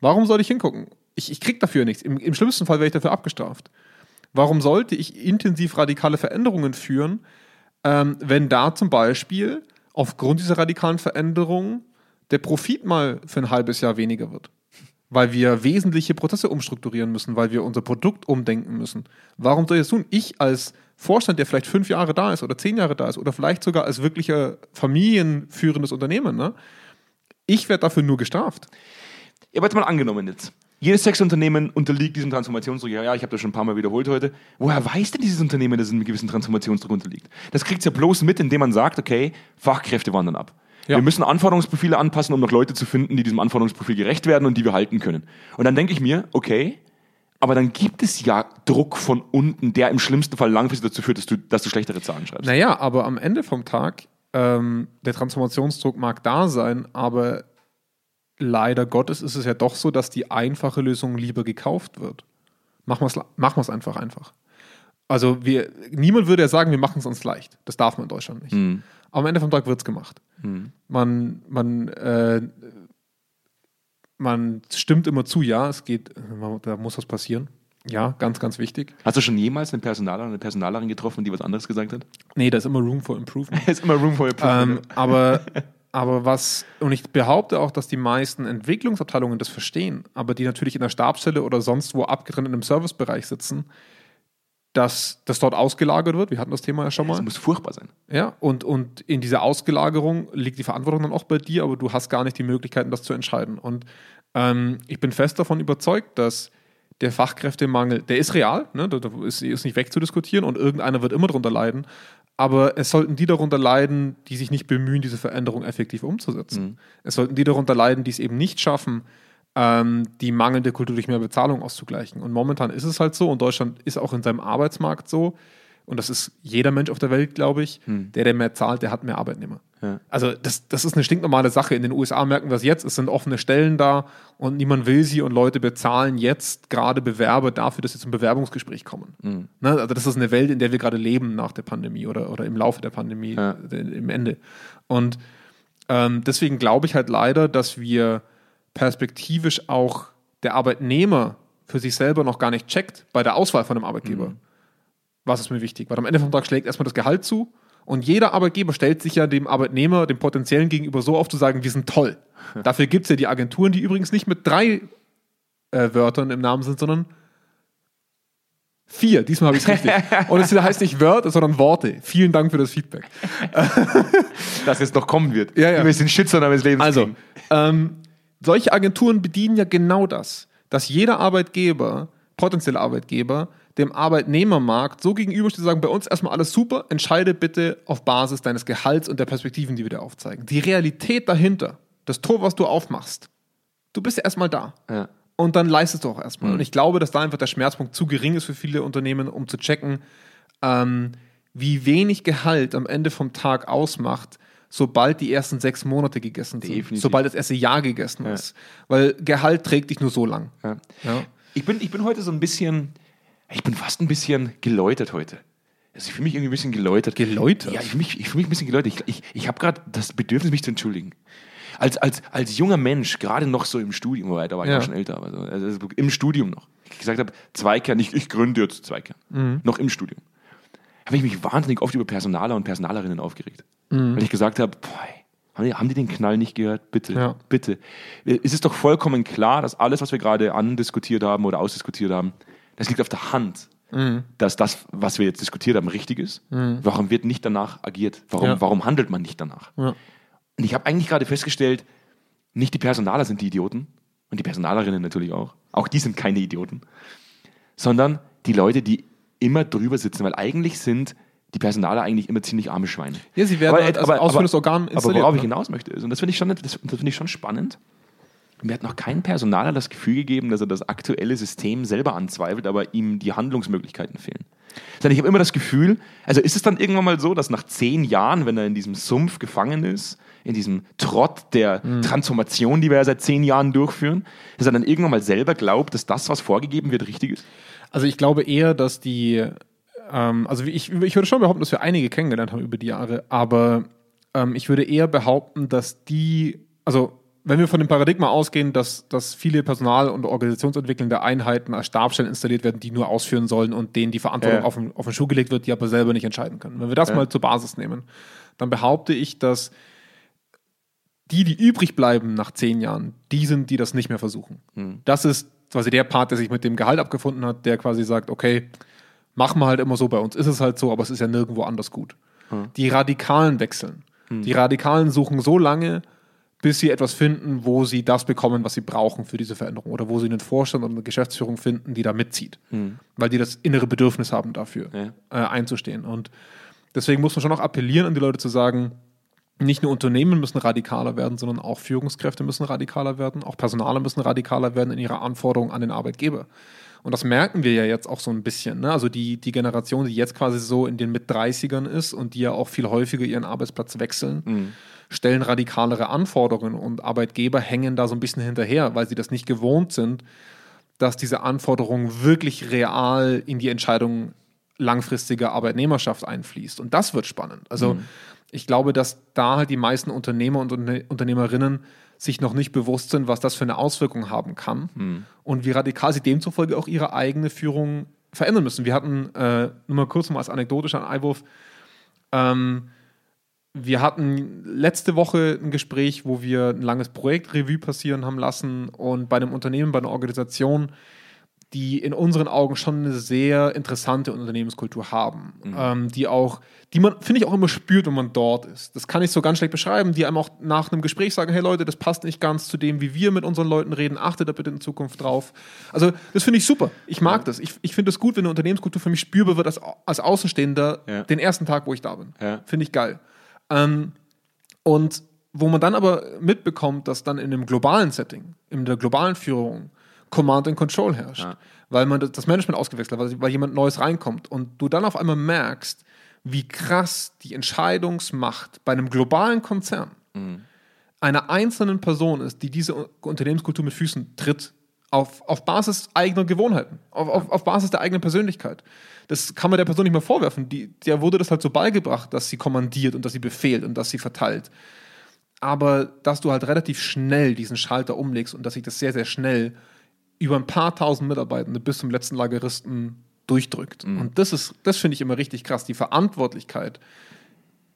Warum soll ich hingucken? Ich, ich krieg dafür nichts. Im, Im schlimmsten Fall werde ich dafür abgestraft. Warum sollte ich intensiv radikale Veränderungen führen, ähm, wenn da zum Beispiel aufgrund dieser radikalen Veränderungen der Profit mal für ein halbes Jahr weniger wird? Weil wir wesentliche Prozesse umstrukturieren müssen, weil wir unser Produkt umdenken müssen. Warum soll ich das tun? Ich als Vorstand, der vielleicht fünf Jahre da ist oder zehn Jahre da ist oder vielleicht sogar als wirklicher familienführendes Unternehmen, ne? ich werde dafür nur gestraft. Ja, aber jetzt mal angenommen jetzt. Jedes Sexunternehmen unterliegt diesem Transformationsdruck. Ja, ja, ich habe das schon ein paar Mal wiederholt heute. Woher weiß denn dieses Unternehmen, dass es einem gewissen Transformationsdruck unterliegt? Das kriegt es ja bloß mit, indem man sagt, okay, Fachkräfte wandern ab. Ja. Wir müssen Anforderungsprofile anpassen, um noch Leute zu finden, die diesem Anforderungsprofil gerecht werden und die wir halten können. Und dann denke ich mir, okay, aber dann gibt es ja Druck von unten, der im schlimmsten Fall langfristig dazu führt, dass du, dass du schlechtere Zahlen schreibst. Naja, aber am Ende vom Tag, ähm, der Transformationsdruck mag da sein, aber leider Gottes ist es ja doch so, dass die einfache Lösung lieber gekauft wird. Machen wir es machen wir's einfach einfach. Also wir, niemand würde ja sagen, wir machen es uns leicht. Das darf man in Deutschland nicht. Aber am Ende vom Tag wird es gemacht. Man, man, äh, man stimmt immer zu, ja, es geht, da muss was passieren. Ja, ganz, ganz wichtig. Hast du schon jemals einen Personaler oder eine Personalerin getroffen, die was anderes gesagt hat? Nee, da ist immer Room for Improvement. Ist immer Room for Improvement. Ähm, aber, aber was, und ich behaupte auch, dass die meisten Entwicklungsabteilungen das verstehen, aber die natürlich in der Stabsstelle oder sonst wo abgetrennt in einem Servicebereich sitzen, dass das dort ausgelagert wird. Wir hatten das Thema ja schon das mal. muss furchtbar sein. Ja, und, und in dieser Ausgelagerung liegt die Verantwortung dann auch bei dir, aber du hast gar nicht die Möglichkeiten, das zu entscheiden. Und ähm, ich bin fest davon überzeugt, dass der Fachkräftemangel, der ist real, ne? da, ist, ist nicht wegzudiskutieren und irgendeiner wird immer darunter leiden. Aber es sollten die darunter leiden, die sich nicht bemühen, diese Veränderung effektiv umzusetzen. Mhm. Es sollten die darunter leiden, die es eben nicht schaffen, ähm, die mangelnde Kultur durch mehr Bezahlung auszugleichen. Und momentan ist es halt so, und Deutschland ist auch in seinem Arbeitsmarkt so, und das ist jeder Mensch auf der Welt, glaube ich, der, der mehr zahlt, der hat mehr Arbeitnehmer. Ja. Also das, das ist eine stinknormale Sache. In den USA merken wir es jetzt, es sind offene Stellen da und niemand will sie und Leute bezahlen jetzt gerade Bewerber dafür, dass sie zum Bewerbungsgespräch kommen. Ne? Also das ist eine Welt, in der wir gerade leben nach der Pandemie oder, oder im Laufe der Pandemie, Ja. äh, im Ende. Und ähm, deswegen glaube ich halt leider, dass wir perspektivisch auch der Arbeitnehmer für sich selber noch gar nicht checkt bei der Auswahl von einem Arbeitgeber. Was ist mir wichtig? Weil am Ende vom Tag schlägt erstmal das Gehalt zu und jeder Arbeitgeber stellt sich ja dem Arbeitnehmer, dem potenziellen gegenüber so auf zu sagen, wir sind toll. Dafür gibt es ja die Agenturen, die übrigens nicht mit drei äh, Wörtern im Namen sind, sondern vier. Diesmal habe ich es richtig. Und es heißt nicht Wörter, sondern Worte. Vielen Dank für das Feedback. Dass es noch kommen wird. Ja, ja. Wir sind Shitstorm des Lebens. Also, ähm, solche Agenturen bedienen ja genau das, dass jeder Arbeitgeber, potenzielle Arbeitgeber, dem Arbeitnehmermarkt so gegenübersteht, zu sagen, bei uns erstmal alles super, entscheide bitte auf Basis deines Gehalts und der Perspektiven, die wir dir aufzeigen. Die Realität dahinter, das Tor, was du aufmachst, du bist ja erstmal da. Ja. Und dann leistest du auch erstmal. Und ich glaube, dass da einfach der Schmerzpunkt zu gering ist für viele Unternehmen, um zu checken, ähm, wie wenig Gehalt am Ende vom Tag ausmacht, sobald die ersten sechs Monate gegessen sind. Definitiv. Sobald das erste Jahr gegessen ist. Weil Gehalt trägt dich nur so lang. Ja. Ja. Ich, bin, ich bin heute so ein bisschen, ich bin fast ein bisschen geläutert heute. Also ich fühle mich irgendwie ein bisschen geläutert. Geläutert? Ja, ich fühle mich, ich fühl mich ein bisschen geläutert. Ich, ich, ich habe gerade das Bedürfnis, mich zu entschuldigen. Als, als, als junger Mensch, gerade noch so im Studium, wobei, da war ich Ja. schon älter, aber so, also im Studium noch, ich gesagt habe, Zweikern, ich, ich gründe jetzt Zweikern, Mhm. noch im Studium, habe ich mich wahnsinnig oft über Personaler und Personalerinnen aufgeregt. Mhm. Weil ich gesagt habe, boah, haben die, haben die den Knall nicht gehört? Bitte, Ja. bitte. Es ist doch vollkommen klar, dass alles, was wir gerade andiskutiert haben oder ausdiskutiert haben, das liegt auf der Hand, Mhm. dass das, was wir jetzt diskutiert haben, richtig ist. Warum wird nicht danach agiert? Warum, Ja. warum handelt man nicht danach? Ja. Und ich habe eigentlich gerade festgestellt, nicht die Personaler sind die Idioten und die Personalerinnen natürlich auch. Auch die sind keine Idioten, sondern die Leute, die immer drüber sitzen, weil eigentlich sind die Personaler eigentlich immer ziemlich arme Schweine. Ja, sie werden halt als ausführendes Organ Aber worauf ich ne? hinaus möchte, ist, und das finde ich, schon- das, das finde ich schon spannend, mir hat noch kein Personaler das Gefühl gegeben, dass er das aktuelle System selber anzweifelt, aber ihm die Handlungsmöglichkeiten fehlen. Sondern ich habe immer das Gefühl, also ist es dann irgendwann mal so, dass nach zehn Jahren, wenn er in diesem Sumpf gefangen ist, in diesem Trott der Mhm. Transformation, die wir ja seit zehn Jahren durchführen, dass er dann irgendwann mal selber glaubt, dass das, was vorgegeben wird, richtig ist? Also ich glaube eher, dass die, ähm, also ich, ich würde schon behaupten, dass wir einige kennengelernt haben über die Jahre, aber ähm, ich würde eher behaupten, dass die, also wenn wir von dem Paradigma ausgehen, dass, dass viele Personal- und organisationsentwickelnde Einheiten als Stabstellen installiert werden, die nur ausführen sollen und denen die Verantwortung Ja. auf, den, auf den Schuh gelegt wird, die aber selber nicht entscheiden können. Wenn wir das mal zur Basis nehmen, dann behaupte ich, dass die, die übrig bleiben nach zehn Jahren, die sind, die das nicht mehr versuchen. Das ist quasi der Part, der sich mit dem Gehalt abgefunden hat, der quasi sagt, okay, machen wir halt immer so, bei uns ist es halt so, aber es ist ja nirgendwo anders gut. Die Radikalen wechseln. Die Radikalen suchen so lange, bis sie etwas finden, wo sie das bekommen, was sie brauchen für diese Veränderung oder wo sie einen Vorstand oder eine Geschäftsführung finden, die da mitzieht, weil die das innere Bedürfnis haben dafür, Ja. äh, einzustehen. Und deswegen muss man schon auch appellieren an die Leute zu sagen, nicht nur Unternehmen müssen radikaler werden, sondern auch Führungskräfte müssen radikaler werden, auch Personale müssen radikaler werden in ihrer Anforderung an den Arbeitgeber. Und das merken wir ja jetzt auch so ein bisschen. Ne? Also die, die Generation, die jetzt quasi so in den Mit-30ern ist und die ja auch viel häufiger ihren Arbeitsplatz wechseln, stellen radikalere Anforderungen und Arbeitgeber hängen da so ein bisschen hinterher, weil sie das nicht gewohnt sind, dass diese Anforderung wirklich real in die Entscheidung langfristiger Arbeitnehmerschaft einfließt. Und das wird spannend. Also ich glaube, dass da halt die meisten Unternehmer und Unter- Unternehmerinnen sich noch nicht bewusst sind, was das für eine Auswirkung haben kann. Und wie radikal sie demzufolge auch ihre eigene Führung verändern müssen. Wir hatten, äh, nur mal kurz mal als anekdotischer Einwurf, ähm, wir hatten letzte Woche ein Gespräch, wo wir ein langes Projekt Revue passieren haben lassen und bei einem Unternehmen, bei einer Organisation, die in unseren Augen schon eine sehr interessante Unternehmenskultur haben, ähm, die auch, die man, finde ich, auch immer spürt, wenn man dort ist. Das kann ich so ganz schlecht beschreiben, die einem auch nach einem Gespräch sagen, hey Leute, das passt nicht ganz zu dem, wie wir mit unseren Leuten reden, achtet da bitte in Zukunft drauf. Also das finde ich super. Ich mag das. Ich, ich finde es gut, wenn eine Unternehmenskultur für mich spürbar wird als, als Außenstehender Ja. den ersten Tag, wo ich da bin. Ja. Finde ich geil. Ähm, und wo man dann aber mitbekommt, dass dann in einem globalen Setting, in der globalen Führung, Command and Control herrscht. Ja. Weil man das Management ausgewechselt hat, weil, jemand Neues reinkommt. Und du dann auf einmal merkst, wie krass die Entscheidungsmacht bei einem globalen Konzern einer einzelnen Person ist, die diese Unternehmenskultur mit Füßen tritt, auf, auf Basis eigener Gewohnheiten, auf, auf, auf Basis der eigenen Persönlichkeit. Das kann man der Person nicht mehr vorwerfen. Die, der wurde das halt so beigebracht, dass sie kommandiert und dass sie befehlt und dass sie verteilt. Aber dass du halt relativ schnell diesen Schalter umlegst und dass sich das sehr, sehr schnell über ein paar tausend Mitarbeitende bis zum letzten Lageristen durchdrückt. Und das ist, das finde ich immer richtig krass, die Verantwortlichkeit.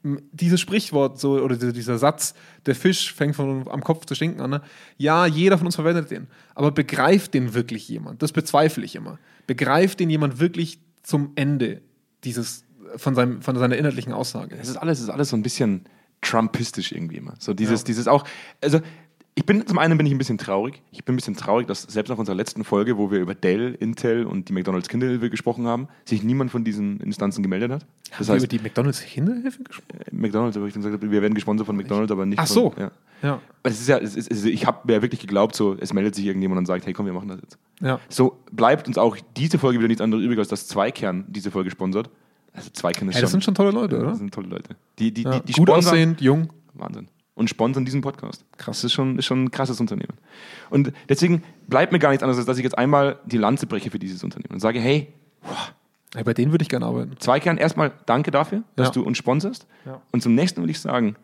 Dieses Sprichwort so, oder dieser, dieser Satz, der Fisch fängt von am Kopf zu stinken an. Ne? Ja, jeder von uns verwendet den. Aber begreift den wirklich jemand? Das bezweifle ich immer. Begreift den jemand wirklich zum Ende dieses, von, seinem, von seiner inhaltlichen Aussage? Es ist alles, es ist alles so ein bisschen Trumpistisch irgendwie immer. So dieses, Ja. dieses auch, also ich bin, zum einen bin ich ein bisschen traurig. Ich bin ein bisschen traurig, dass selbst nach unserer letzten Folge, wo wir über Dell, Intel und die McDonalds Kinderhilfe gesprochen haben, sich niemand von diesen Instanzen gemeldet hat. Das Haben wir heißt, über die McDonalds Kinderhilfe gesprochen? McDonalds, aber ich gesagt wir werden gesponsert von McDonalds, aber nicht Ach von, so. Ja. Ja. Aber es ist ja, es ist, ich habe ja wirklich geglaubt, so, es meldet sich irgendjemand und sagt, hey komm, wir machen das jetzt. Ja. So bleibt uns auch diese Folge wieder nichts anderes übrig, als dass Zweikern diese Folge sponsert. Also Zweikern ist Hey, das sind schon tolle Leute, das oder? sind tolle Leute. Die, die, Ja. die, die Gut sponsern- aussehend, jung. Wahnsinn. Und sponsern diesen Podcast. Krass. Das ist schon, ist schon ein krasses Unternehmen. Und deswegen bleibt mir gar nichts anderes, als dass ich jetzt einmal die Lanze breche für dieses Unternehmen und sage, hey, Hey, bei denen würde ich gerne arbeiten. Zweikern, erstmal danke dafür, dass Ja. du uns sponsorst. Ja. Und zum nächsten will ich sagen,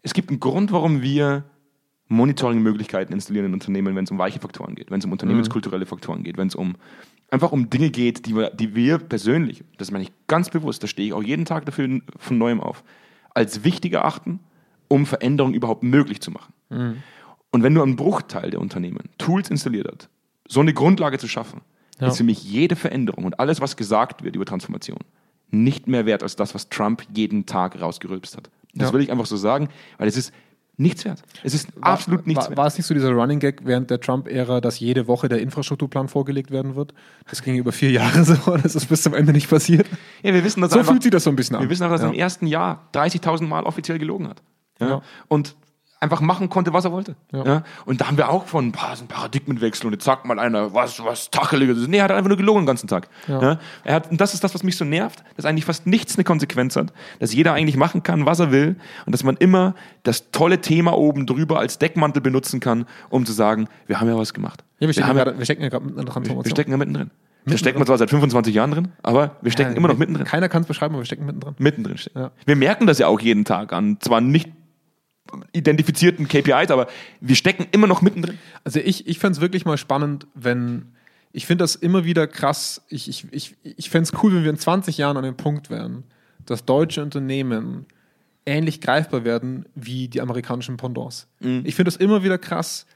es gibt einen Grund, warum wir Monitoring-Möglichkeiten installieren in Unternehmen, wenn es um weiche Faktoren geht, wenn es um unternehmenskulturelle Faktoren geht, wenn es um einfach um Dinge geht, die wir, die wir persönlich, das meine ich ganz bewusst, da stehe ich auch jeden Tag dafür von neuem auf, als wichtig erachten, um Veränderungen überhaupt möglich zu machen. Und wenn nur ein Bruchteil der Unternehmen Tools installiert hat, so eine Grundlage zu schaffen, Ja. ist für mich jede Veränderung und alles, was gesagt wird über Transformation, nicht mehr wert als das, was Trump jeden Tag rausgerülpst hat. Das Ja. will ich einfach so sagen, weil es ist nichts wert. Es ist absolut nichts war, wert. War es nicht so dieser Running Gag während der Trump-Ära, dass jede Woche der Infrastrukturplan vorgelegt werden wird? Das ging über vier Jahre so und das ist bis zum Ende nicht passiert. Ja, wir wissen, dass So er einfach, fühlt sich das so ein bisschen an. wir wissen auch, dass er Ja. im ersten Jahr 30.000 Mal offiziell gelogen hat. Ja? Ja. Und einfach machen konnte, was er wollte. Ja. Ja. Und da haben wir auch von, paar, so ein Paradigmenwechsel und jetzt sagt mal einer, was, was Tacheliges ist. Nee, er hat einfach nur gelogen den ganzen Tag. Ja. Ja. Er hat, und das ist das, was mich so nervt, dass eigentlich fast nichts eine Konsequenz hat, dass jeder eigentlich machen kann, was er will und dass man immer das tolle Thema oben drüber als Deckmantel benutzen kann, um zu sagen, wir haben ja was gemacht. Ja, wir stecken, haben ja ja, gerade, wir stecken ja gerade mit einer Transformation. wir stecken ja mittendrin. Da stecken wir zwar seit 25 Jahren drin, aber wir stecken Ja, immer noch wir- mittendrin Keiner kann es beschreiben, aber wir stecken mittendrin. mittendrin stecken. Ja. Wir merken das ja auch jeden Tag an zwar nicht identifizierten KPIs, aber wir stecken immer noch mittendrin. Also ich, ich fände es wirklich mal spannend, wenn, ich finde das immer wieder krass, ich, ich, ich, ich fände es cool, wenn wir in 20 Jahren an dem Punkt wären, dass deutsche Unternehmen ähnlich greifbar werden wie die amerikanischen Pendants. Ich finde das immer wieder krass,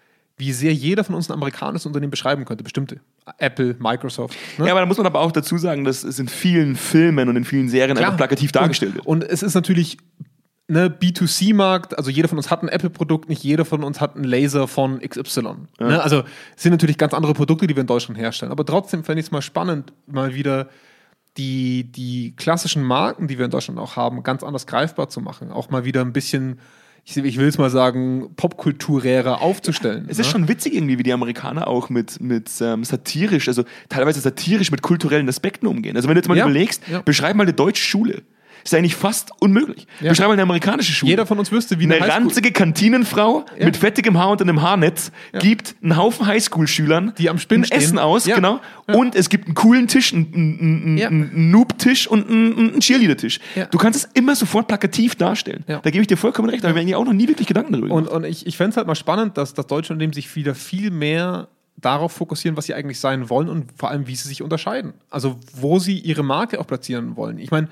wie sehr jeder von uns ein amerikanisches Unternehmen beschreiben könnte, bestimmte. Apple, Microsoft. ne? Ja, aber da muss man aber auch dazu sagen, dass es in vielen Filmen und in vielen Serien einfach plakativ dargestellt wird. Und, und es ist natürlich ne, B2C-Markt, also jeder von uns hat ein Apple-Produkt, nicht jeder von uns hat einen Laser von XY. Ne? Also es sind natürlich ganz andere Produkte, die wir in Deutschland herstellen. Aber trotzdem fände ich es mal spannend, mal wieder die, die klassischen Marken, die wir in Deutschland auch haben, ganz anders greifbar zu machen. Auch mal wieder ein bisschen, ich, ich will es mal sagen, popkulturärer aufzustellen. Es ist ne? schon witzig irgendwie, wie die Amerikaner auch mit, mit ähm, satirisch, also teilweise satirisch mit kulturellen Aspekten umgehen. Also wenn du jetzt mal Ja, überlegst, ja. beschreib mal eine deutsche Schule. Ist eigentlich fast unmöglich. Ja. Beschreib mal eine amerikanische Schule. Jeder von uns wüsste, wie eine eine ranzige Kantinenfrau Ja. mit fettigem Haar und einem Haarnetz Ja. gibt einen Haufen Highschool-Schülern Die am Spinn ein stehen. Essen aus, Ja. genau. Ja. Und es gibt einen coolen Tisch, einen, einen, einen, Ja. Noob-Tisch und einen, einen Cheerleader-Tisch. Ja. Du kannst es immer sofort plakativ darstellen. Ja. Da gebe ich dir vollkommen recht, da habe ich mir eigentlich auch noch nie wirklich Gedanken darüber Und, und ich, ich fände es halt mal spannend, dass das deutsche Unternehmen sich wieder viel mehr darauf fokussieren, was sie eigentlich sein wollen und vor allem, wie sie sich unterscheiden. Also, wo sie ihre Marke auch platzieren wollen. Ich meine,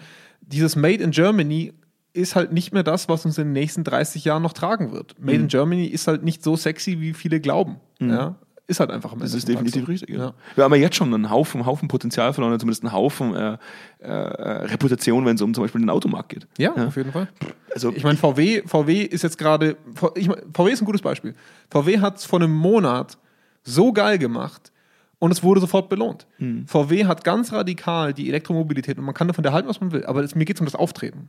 dieses Made in Germany ist halt nicht mehr das, was uns in den nächsten 30 Jahren noch tragen wird. Made in Germany ist halt nicht so sexy, wie viele glauben. Ja? Ist halt einfach am Das Ende ist vom Tag definitiv so. richtig. Ja. Ja. Wir haben ja jetzt schon einen Haufen, Haufen Potenzial verloren, oder zumindest einen Haufen äh, äh, Reputation, wenn es um zum Beispiel den Automarkt geht. Ja, auf jeden Fall. Also Ich meine, VW, VW ist jetzt gerade, ich mein, VW ist ein gutes Beispiel. VW hat es vor einem Monat so geil gemacht und es wurde sofort belohnt. VW hat ganz radikal die Elektromobilität und man kann davon erhalten, was man will, aber es, mir geht es um das Auftreten.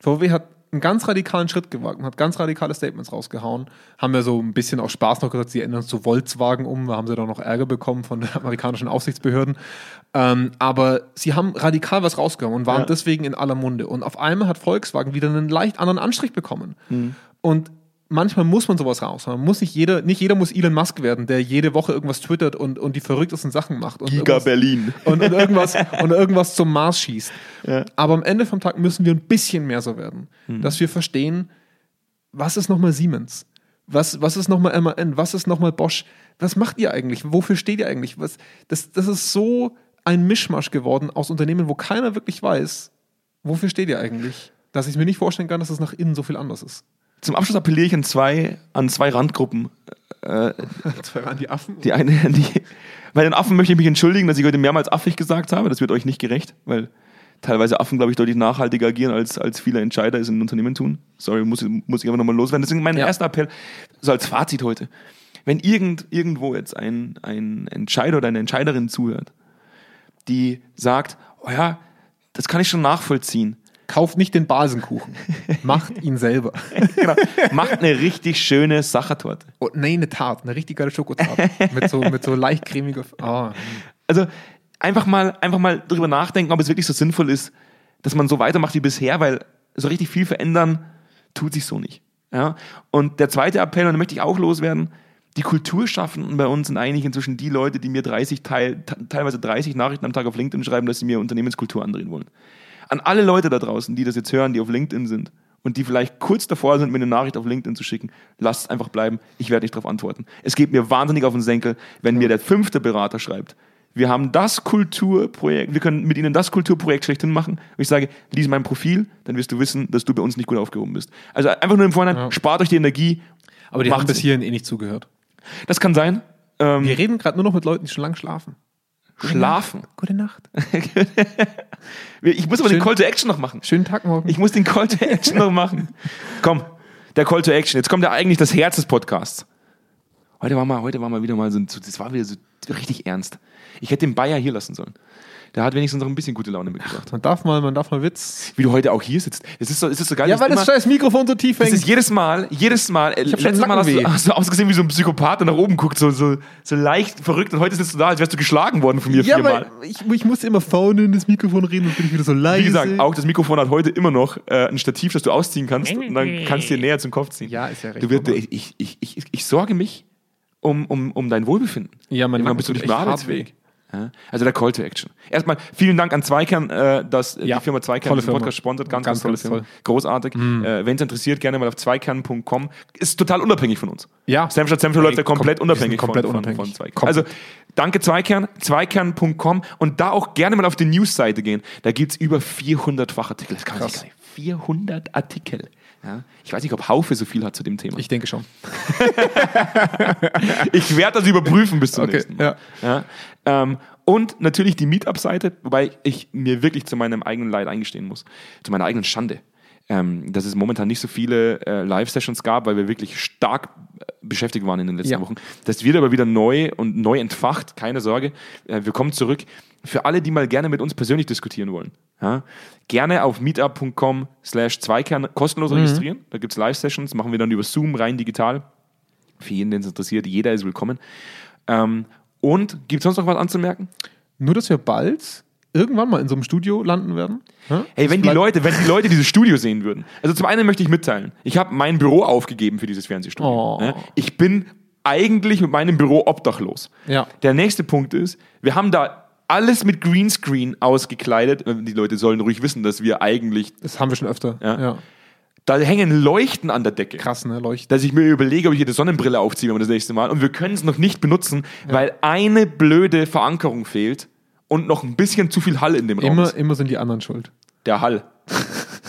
VW hat einen ganz radikalen Schritt gewagt und hat ganz radikale Statements rausgehauen. Haben ja so ein bisschen aus Spaß noch gesagt, sie ändern es zu Volkswagen um, da haben sie dann noch Ärger bekommen von den amerikanischen Aufsichtsbehörden. Ähm, aber sie haben radikal was rausgehauen und waren Ja. deswegen in aller Munde. Und auf einmal hat Volkswagen wieder einen leicht anderen Anstrich bekommen. Und manchmal muss man sowas raus. Man muss nicht jeder, nicht jeder muss Elon Musk werden, der jede Woche irgendwas twittert und, und die verrücktesten Sachen macht. Und Giga irgendwas- Berlin. und, und, irgendwas, und irgendwas zum Mars schießt. Ja. Aber am Ende vom Tag müssen wir ein bisschen mehr so werden, dass wir verstehen, was ist nochmal Siemens? Was, was ist nochmal MAN? Was ist nochmal Bosch? Was macht ihr eigentlich? Wofür steht ihr eigentlich? Was, das, das ist so ein Mischmasch geworden aus Unternehmen, wo keiner wirklich weiß, wofür steht ihr eigentlich? Dass ich mir nicht vorstellen kann, dass es nach innen so viel anders ist. Zum Abschluss appelliere ich an zwei, an zwei Randgruppen. Äh, Zwei waren die Affen. die eine, die, bei den Affen möchte ich mich entschuldigen, dass ich heute mehrmals affig gesagt habe. Das wird euch nicht gerecht, weil teilweise Affen, glaube ich, deutlich nachhaltiger agieren, als, als viele Entscheider es in Unternehmen tun. Sorry, muss, muss ich aber nochmal loswerden. Deswegen mein Ja. erster Appell, so als Fazit heute. Wenn irgend, irgendwo jetzt ein, ein Entscheider oder eine Entscheiderin zuhört, die sagt, oh ja, das kann ich schon nachvollziehen. Kauft nicht den Basenkuchen. Macht ihn selber. genau. Macht eine richtig schöne Sachertorte. Oh, nee, eine Tarte, eine richtig geile Schokotarte. mit, so, mit so leicht cremiger. Ah. Also einfach mal, einfach mal drüber nachdenken, ob es wirklich so sinnvoll ist, dass man so weitermacht wie bisher, weil so richtig viel verändern tut sich so nicht. Ja? Und der zweite Appell, und da möchte ich auch loswerden, die Kulturschaffenden bei uns sind eigentlich inzwischen die Leute, die mir 30 teil, te- teilweise 30 Nachrichten am Tag auf LinkedIn schreiben, dass sie mir Unternehmenskultur andrehen wollen. An alle Leute da draußen, die das jetzt hören, die auf LinkedIn sind und die vielleicht kurz davor sind, mir eine Nachricht auf LinkedIn zu schicken, lasst es einfach bleiben. Ich werde nicht darauf antworten. Es geht mir wahnsinnig auf den Senkel, wenn mir der fünfte Berater schreibt, wir haben das Kulturprojekt, wir können mit Ihnen das Kulturprojekt schlechthin machen. Und ich sage, lies mein Profil, dann wirst du wissen, dass du bei uns nicht gut aufgehoben bist. Also einfach nur im Vorhinein, spart euch die Energie. Aber die haben bis hierhin eh nicht zugehört. Das kann sein. Ähm, Wir reden gerade nur noch mit Leuten, die schon lange schlafen. Schlafen. Gute Nacht. Ich muss aber Schön. den Call to Action noch machen. Schönen Tag morgen. Ich muss den Call to Action noch machen. Komm, der Call to Action. Jetzt kommt ja eigentlich das Herz des Podcasts. Heute war mal, heute war mal wieder mal so, so das war wieder so richtig ernst. Ich hätte den Bayer hier lassen sollen. Der hat wenigstens noch ein bisschen gute Laune mitgebracht. man darf mal, man darf mal Witz. Wie du heute auch hier sitzt. Das ist so, das ist so geil. Ja, weil ist das immer- scheiß Mikrofon so tief Das hängt. ist jedes Mal, jedes Mal, äh, schon letztes Mal hast du, hast du ausgesehen wie so ein Psychopath, der nach oben guckt, so, so, so leicht verrückt und heute sitzt du da, als wärst du geschlagen worden von mir ja, viermal. weil ich, ich muss immer vorne in das Mikrofon reden und bin ich wieder so leise. Wie gesagt, auch das Mikrofon hat heute immer noch äh, ein Stativ, das du ausziehen kannst und dann kannst du dir näher zum Kopf ziehen. Ja, ist ja recht Du wirst, ich, ich, ich, ich, ich sorge mich um, um, um dein Wohlbefinden. Ja, mein Nacken bist du nicht mehr arbeitsfähig. Also der Call to Action. Erstmal vielen Dank an Zweikern, äh, dass äh, Ja, die Firma Zweikern diesen Firma. Podcast sponsert. Ganz, Ganz, ganz, tolle Firma. Großartig. Äh, Wenn es interessiert, gerne mal auf zweikern.com. Ist total unabhängig von uns. Ja. Senf statt Senf läuft ja kom- komplett unabhängig komplett von, unabhängig. von, von Zweikern. Also danke Zweikern, zweikern.com und da auch gerne mal auf die Newsseite gehen. Da gibt es über 400 Fachartikel. Das kann man sich Krass. gar nicht. 400 Artikel. Ja. Ich weiß nicht, ob Haufe so viel hat zu dem Thema. Ich denke schon. Ich werde das überprüfen bis zum Okay, nächsten Mal. Ja. Ähm, und natürlich die Meetup-Seite, wobei ich mir wirklich zu meinem eigenen Leid eingestehen muss, zu meiner eigenen Schande, ähm, dass es momentan nicht so viele äh, Live-Sessions gab, weil wir wirklich stark äh, beschäftigt waren in den letzten Ja. Wochen. Das wird aber wieder neu und neu entfacht, keine Sorge. Äh, wir kommen zurück. Für alle, die mal gerne mit uns persönlich diskutieren wollen, ja, gerne auf meetup.com slash Zweikern kostenlos registrieren. Da gibt es Live-Sessions, machen wir dann über Zoom rein digital. Für jeden, den es interessiert, jeder ist willkommen. Ähm, und gibt es sonst noch was anzumerken? Nur, dass wir bald irgendwann mal in so einem Studio landen werden. Ja? Hey, wenn die Leute, wenn die Leute dieses Studio sehen würden. Also zum einen möchte ich mitteilen, ich habe mein Büro aufgegeben für dieses Fernsehstudio. Oh. Ja, Ich bin eigentlich mit meinem Büro obdachlos. Ja. Der nächste Punkt ist, wir haben da alles mit Greenscreen ausgekleidet. Die Leute sollen ruhig wissen, dass wir eigentlich, Das haben wir schon öfter. Ja. da hängen Leuchten an der Decke. Krass, ne? Leuchten. dass ich mir überlege, ob ich hier die Sonnenbrille aufziehe wenn wir das nächste Mal. Und wir können es noch nicht benutzen, weil eine blöde Verankerung fehlt und noch ein bisschen zu viel Hall in dem Raum Immer, ist. immer sind die anderen schuld. Der Hall.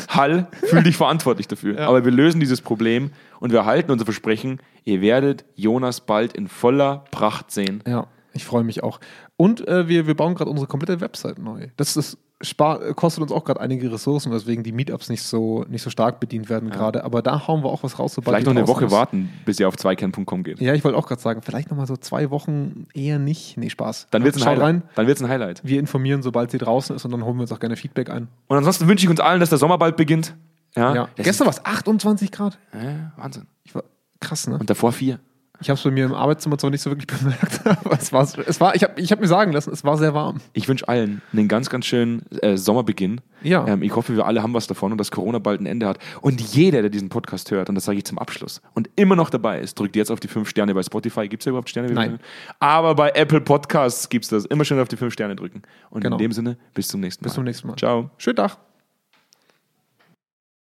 Hall, fühl dich verantwortlich dafür. Ja. Aber wir lösen dieses Problem und wir halten unser Versprechen, ihr werdet Jonas bald in voller Pracht sehen. Ja, ich freue mich auch. Und äh, wir, wir bauen gerade unsere komplette Website neu. Das ist spar kostet uns auch gerade einige Ressourcen, weswegen die Meetups nicht so, nicht so stark bedient werden gerade. Aber da hauen wir auch was raus, sobald Vielleicht noch eine Woche ist. warten, bis ihr auf zweikern.com geht. Ja, ich wollte auch gerade sagen, vielleicht nochmal so zwei Wochen eher nicht. Nee, Spaß. Dann wird es ein, Schaut Highlight. rein. Dann wird's ein Highlight. Wir informieren, sobald sie draußen ist und dann holen wir uns auch gerne Feedback ein. Und ansonsten wünsche ich uns allen, dass der Sommer bald beginnt. Ja, Ja. Das Gestern war es 28 Grad. Ja, Wahnsinn. Ich war krass, ne? Und davor vier. Ich habe es bei mir im Arbeitszimmer zwar nicht so wirklich bemerkt, aber es war, es war ich habe ich hab mir sagen lassen, es war sehr warm. Ich wünsche allen einen ganz, ganz schönen äh, Sommerbeginn. Ja. Ähm, ich hoffe, wir alle haben was davon und dass Corona bald ein Ende hat. Und jeder, der diesen Podcast hört, und das sage ich zum Abschluss, und immer noch dabei ist, drückt jetzt auf die fünf Sterne bei Spotify. Gibt es ja überhaupt Sterne? Nein. Aber bei Apple Podcasts gibt es das. Immer schön auf die fünf Sterne drücken. Und Genau. in dem Sinne, bis zum nächsten Mal. Bis zum nächsten Mal. Ciao. Schönen Tag.